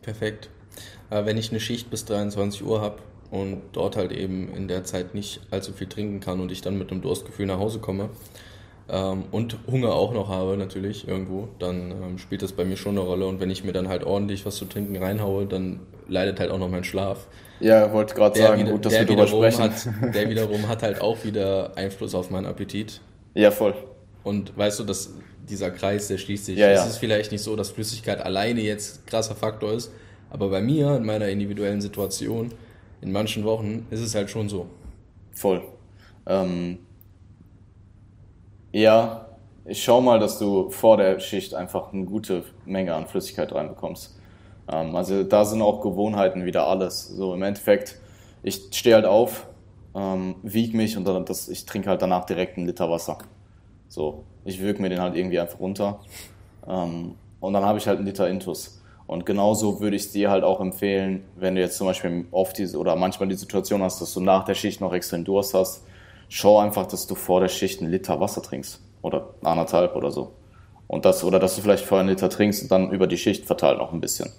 Perfekt. Aber wenn ich eine Schicht bis 23 Uhr habe und dort halt eben in der Zeit nicht allzu viel trinken kann und ich dann mit einem Durstgefühl nach Hause komme ähm, und Hunger auch noch habe natürlich irgendwo, dann ähm, spielt das bei mir schon eine Rolle und wenn ich mir dann halt ordentlich was zu trinken reinhaue, dann leidet halt auch noch mein Schlaf.
Ja, wollte gerade sagen, wieder, gut, dass wir darüber sprechen.
Hat, der wiederum hat halt auch wieder Einfluss auf meinen Appetit.
Ja, voll.
Und weißt du, dass dieser Kreis, der schließt sich.
Ja,
es
ja.
ist vielleicht nicht so, dass Flüssigkeit alleine jetzt krasser Faktor ist, aber bei mir, in meiner individuellen Situation, in manchen Wochen, ist es halt schon so.
Voll. Ähm, ja, ich schau mal, dass du vor der Schicht einfach eine gute Menge an Flüssigkeit reinbekommst. Ähm, also da sind auch Gewohnheiten wieder alles. So im Endeffekt, ich stehe halt auf, ähm, wieg mich und dann das, ich trinke halt danach direkt einen Liter Wasser. So, ich wirke mir den halt irgendwie einfach runter. Ähm, und dann habe ich halt einen Liter Intus. Und genauso würde ich dir halt auch empfehlen, wenn du jetzt zum Beispiel oft diese oder manchmal die Situation hast, dass du nach der Schicht noch extrem Durst hast, schau einfach, dass du vor der Schicht einen Liter Wasser trinkst. Oder anderthalb oder so. Und das, oder dass du vielleicht vorher einen Liter trinkst und dann über die Schicht verteilt noch ein bisschen.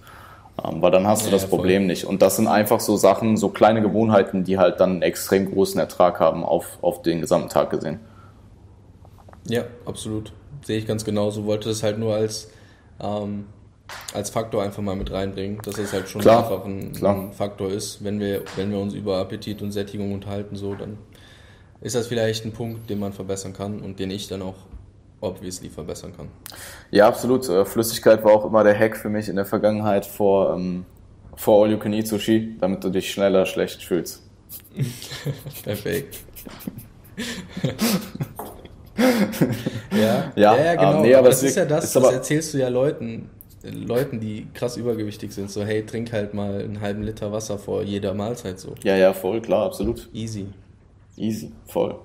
Ähm, weil dann hast du ja, das ja, Problem nicht. Und das sind einfach so Sachen, so kleine Gewohnheiten, die halt dann einen extrem großen Ertrag haben auf, auf den gesamten Tag gesehen.
Ja, absolut. Sehe ich ganz genauso. Wollte das halt nur als, ähm, als Faktor einfach mal mit reinbringen, dass es halt schon
klar,
einfach ein, ein, Faktor ist. Wenn wir, wenn wir uns über Appetit und Sättigung unterhalten, so, dann ist das vielleicht ein Punkt, den man verbessern kann und den ich dann auch obviously verbessern kann.
Ja, absolut. Äh, Flüssigkeit war auch immer der Hack für mich in der Vergangenheit vor, ähm, vor All You Can Eat Sushi, damit du dich schneller schlecht fühlst.
Perfekt. ja,
ja,
ja, genau.
Ähm, nee, aber
das ist ja das, ist das erzählst du ja Leuten, Leuten, die krass übergewichtig sind, so hey, trink halt mal einen halben Liter Wasser vor jeder Mahlzeit so.
Ja, ja, voll, klar, absolut.
Easy.
Easy, voll.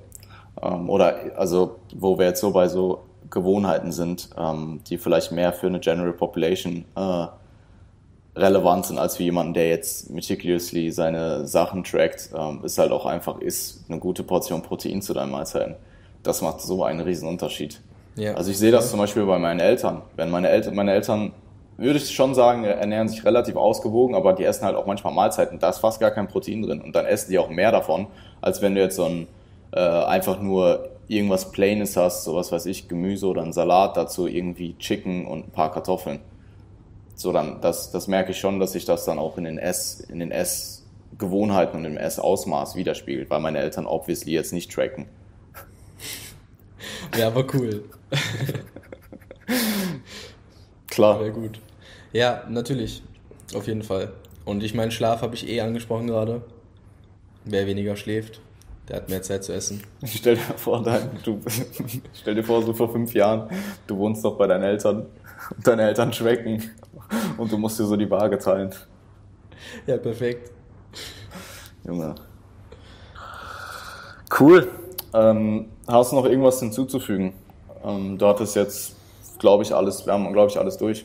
Ähm, oder also, wo wir jetzt so bei so Gewohnheiten sind, ähm, die vielleicht mehr für eine General Population äh, relevant sind als für jemanden, der jetzt meticulously seine Sachen trackt, ähm, ist halt auch einfach, ist eine gute Portion Protein zu deinen Mahlzeiten. Das macht so einen riesen Unterschied. Ja. Also ich sehe das zum Beispiel bei meinen Eltern. Wenn meine Eltern, meine Eltern, würde ich schon sagen, ernähren sich relativ ausgewogen, aber die essen halt auch manchmal Mahlzeiten. Da ist fast gar kein Protein drin und dann essen die auch mehr davon, als wenn du jetzt so ein äh, einfach nur irgendwas Plaines hast, so was weiß ich, Gemüse oder ein Salat, dazu irgendwie Chicken und ein paar Kartoffeln. So dann, das, das merke ich schon, dass sich das dann auch in den Ess, in den Essgewohnheiten und im Essausmaß widerspiegelt, weil meine Eltern obviously jetzt nicht tracken.
Ja, aber cool.
Klar.
Sehr gut. Ja, natürlich. Auf jeden Fall. Und ich meine, Schlaf habe ich eh angesprochen gerade. Wer weniger schläft, der hat mehr Zeit zu essen.
Stell dir vor, dein, du, stell dir vor, so vor fünf Jahren, du wohnst doch bei deinen Eltern und deine Eltern schwecken und du musst dir so die Waage teilen.
Ja, perfekt.
Junge. Cool. Ähm, hast du noch irgendwas hinzuzufügen? Ähm, du hattest jetzt, glaube ich, alles, wir haben, glaube ich, alles durch.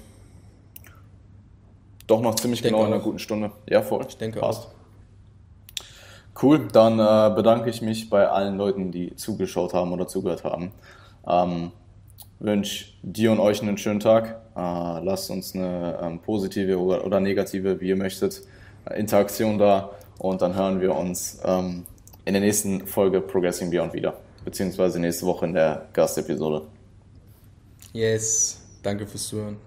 Doch noch ziemlich genau in einer guten Stunde. Ja, voll.
Ich denke Passt. auch.
Cool, dann äh, bedanke ich mich bei allen Leuten, die zugeschaut haben oder zugehört haben. Ähm, wünsche dir und euch einen schönen Tag. Äh, lasst uns eine ähm, positive oder, oder, negative, wie ihr möchtet, äh, Interaktion da und dann hören wir uns ähm, in der nächsten Folge Progressing Beyond wieder, beziehungsweise nächste Woche in der Gastepisode.
Yes, danke fürs Zuhören.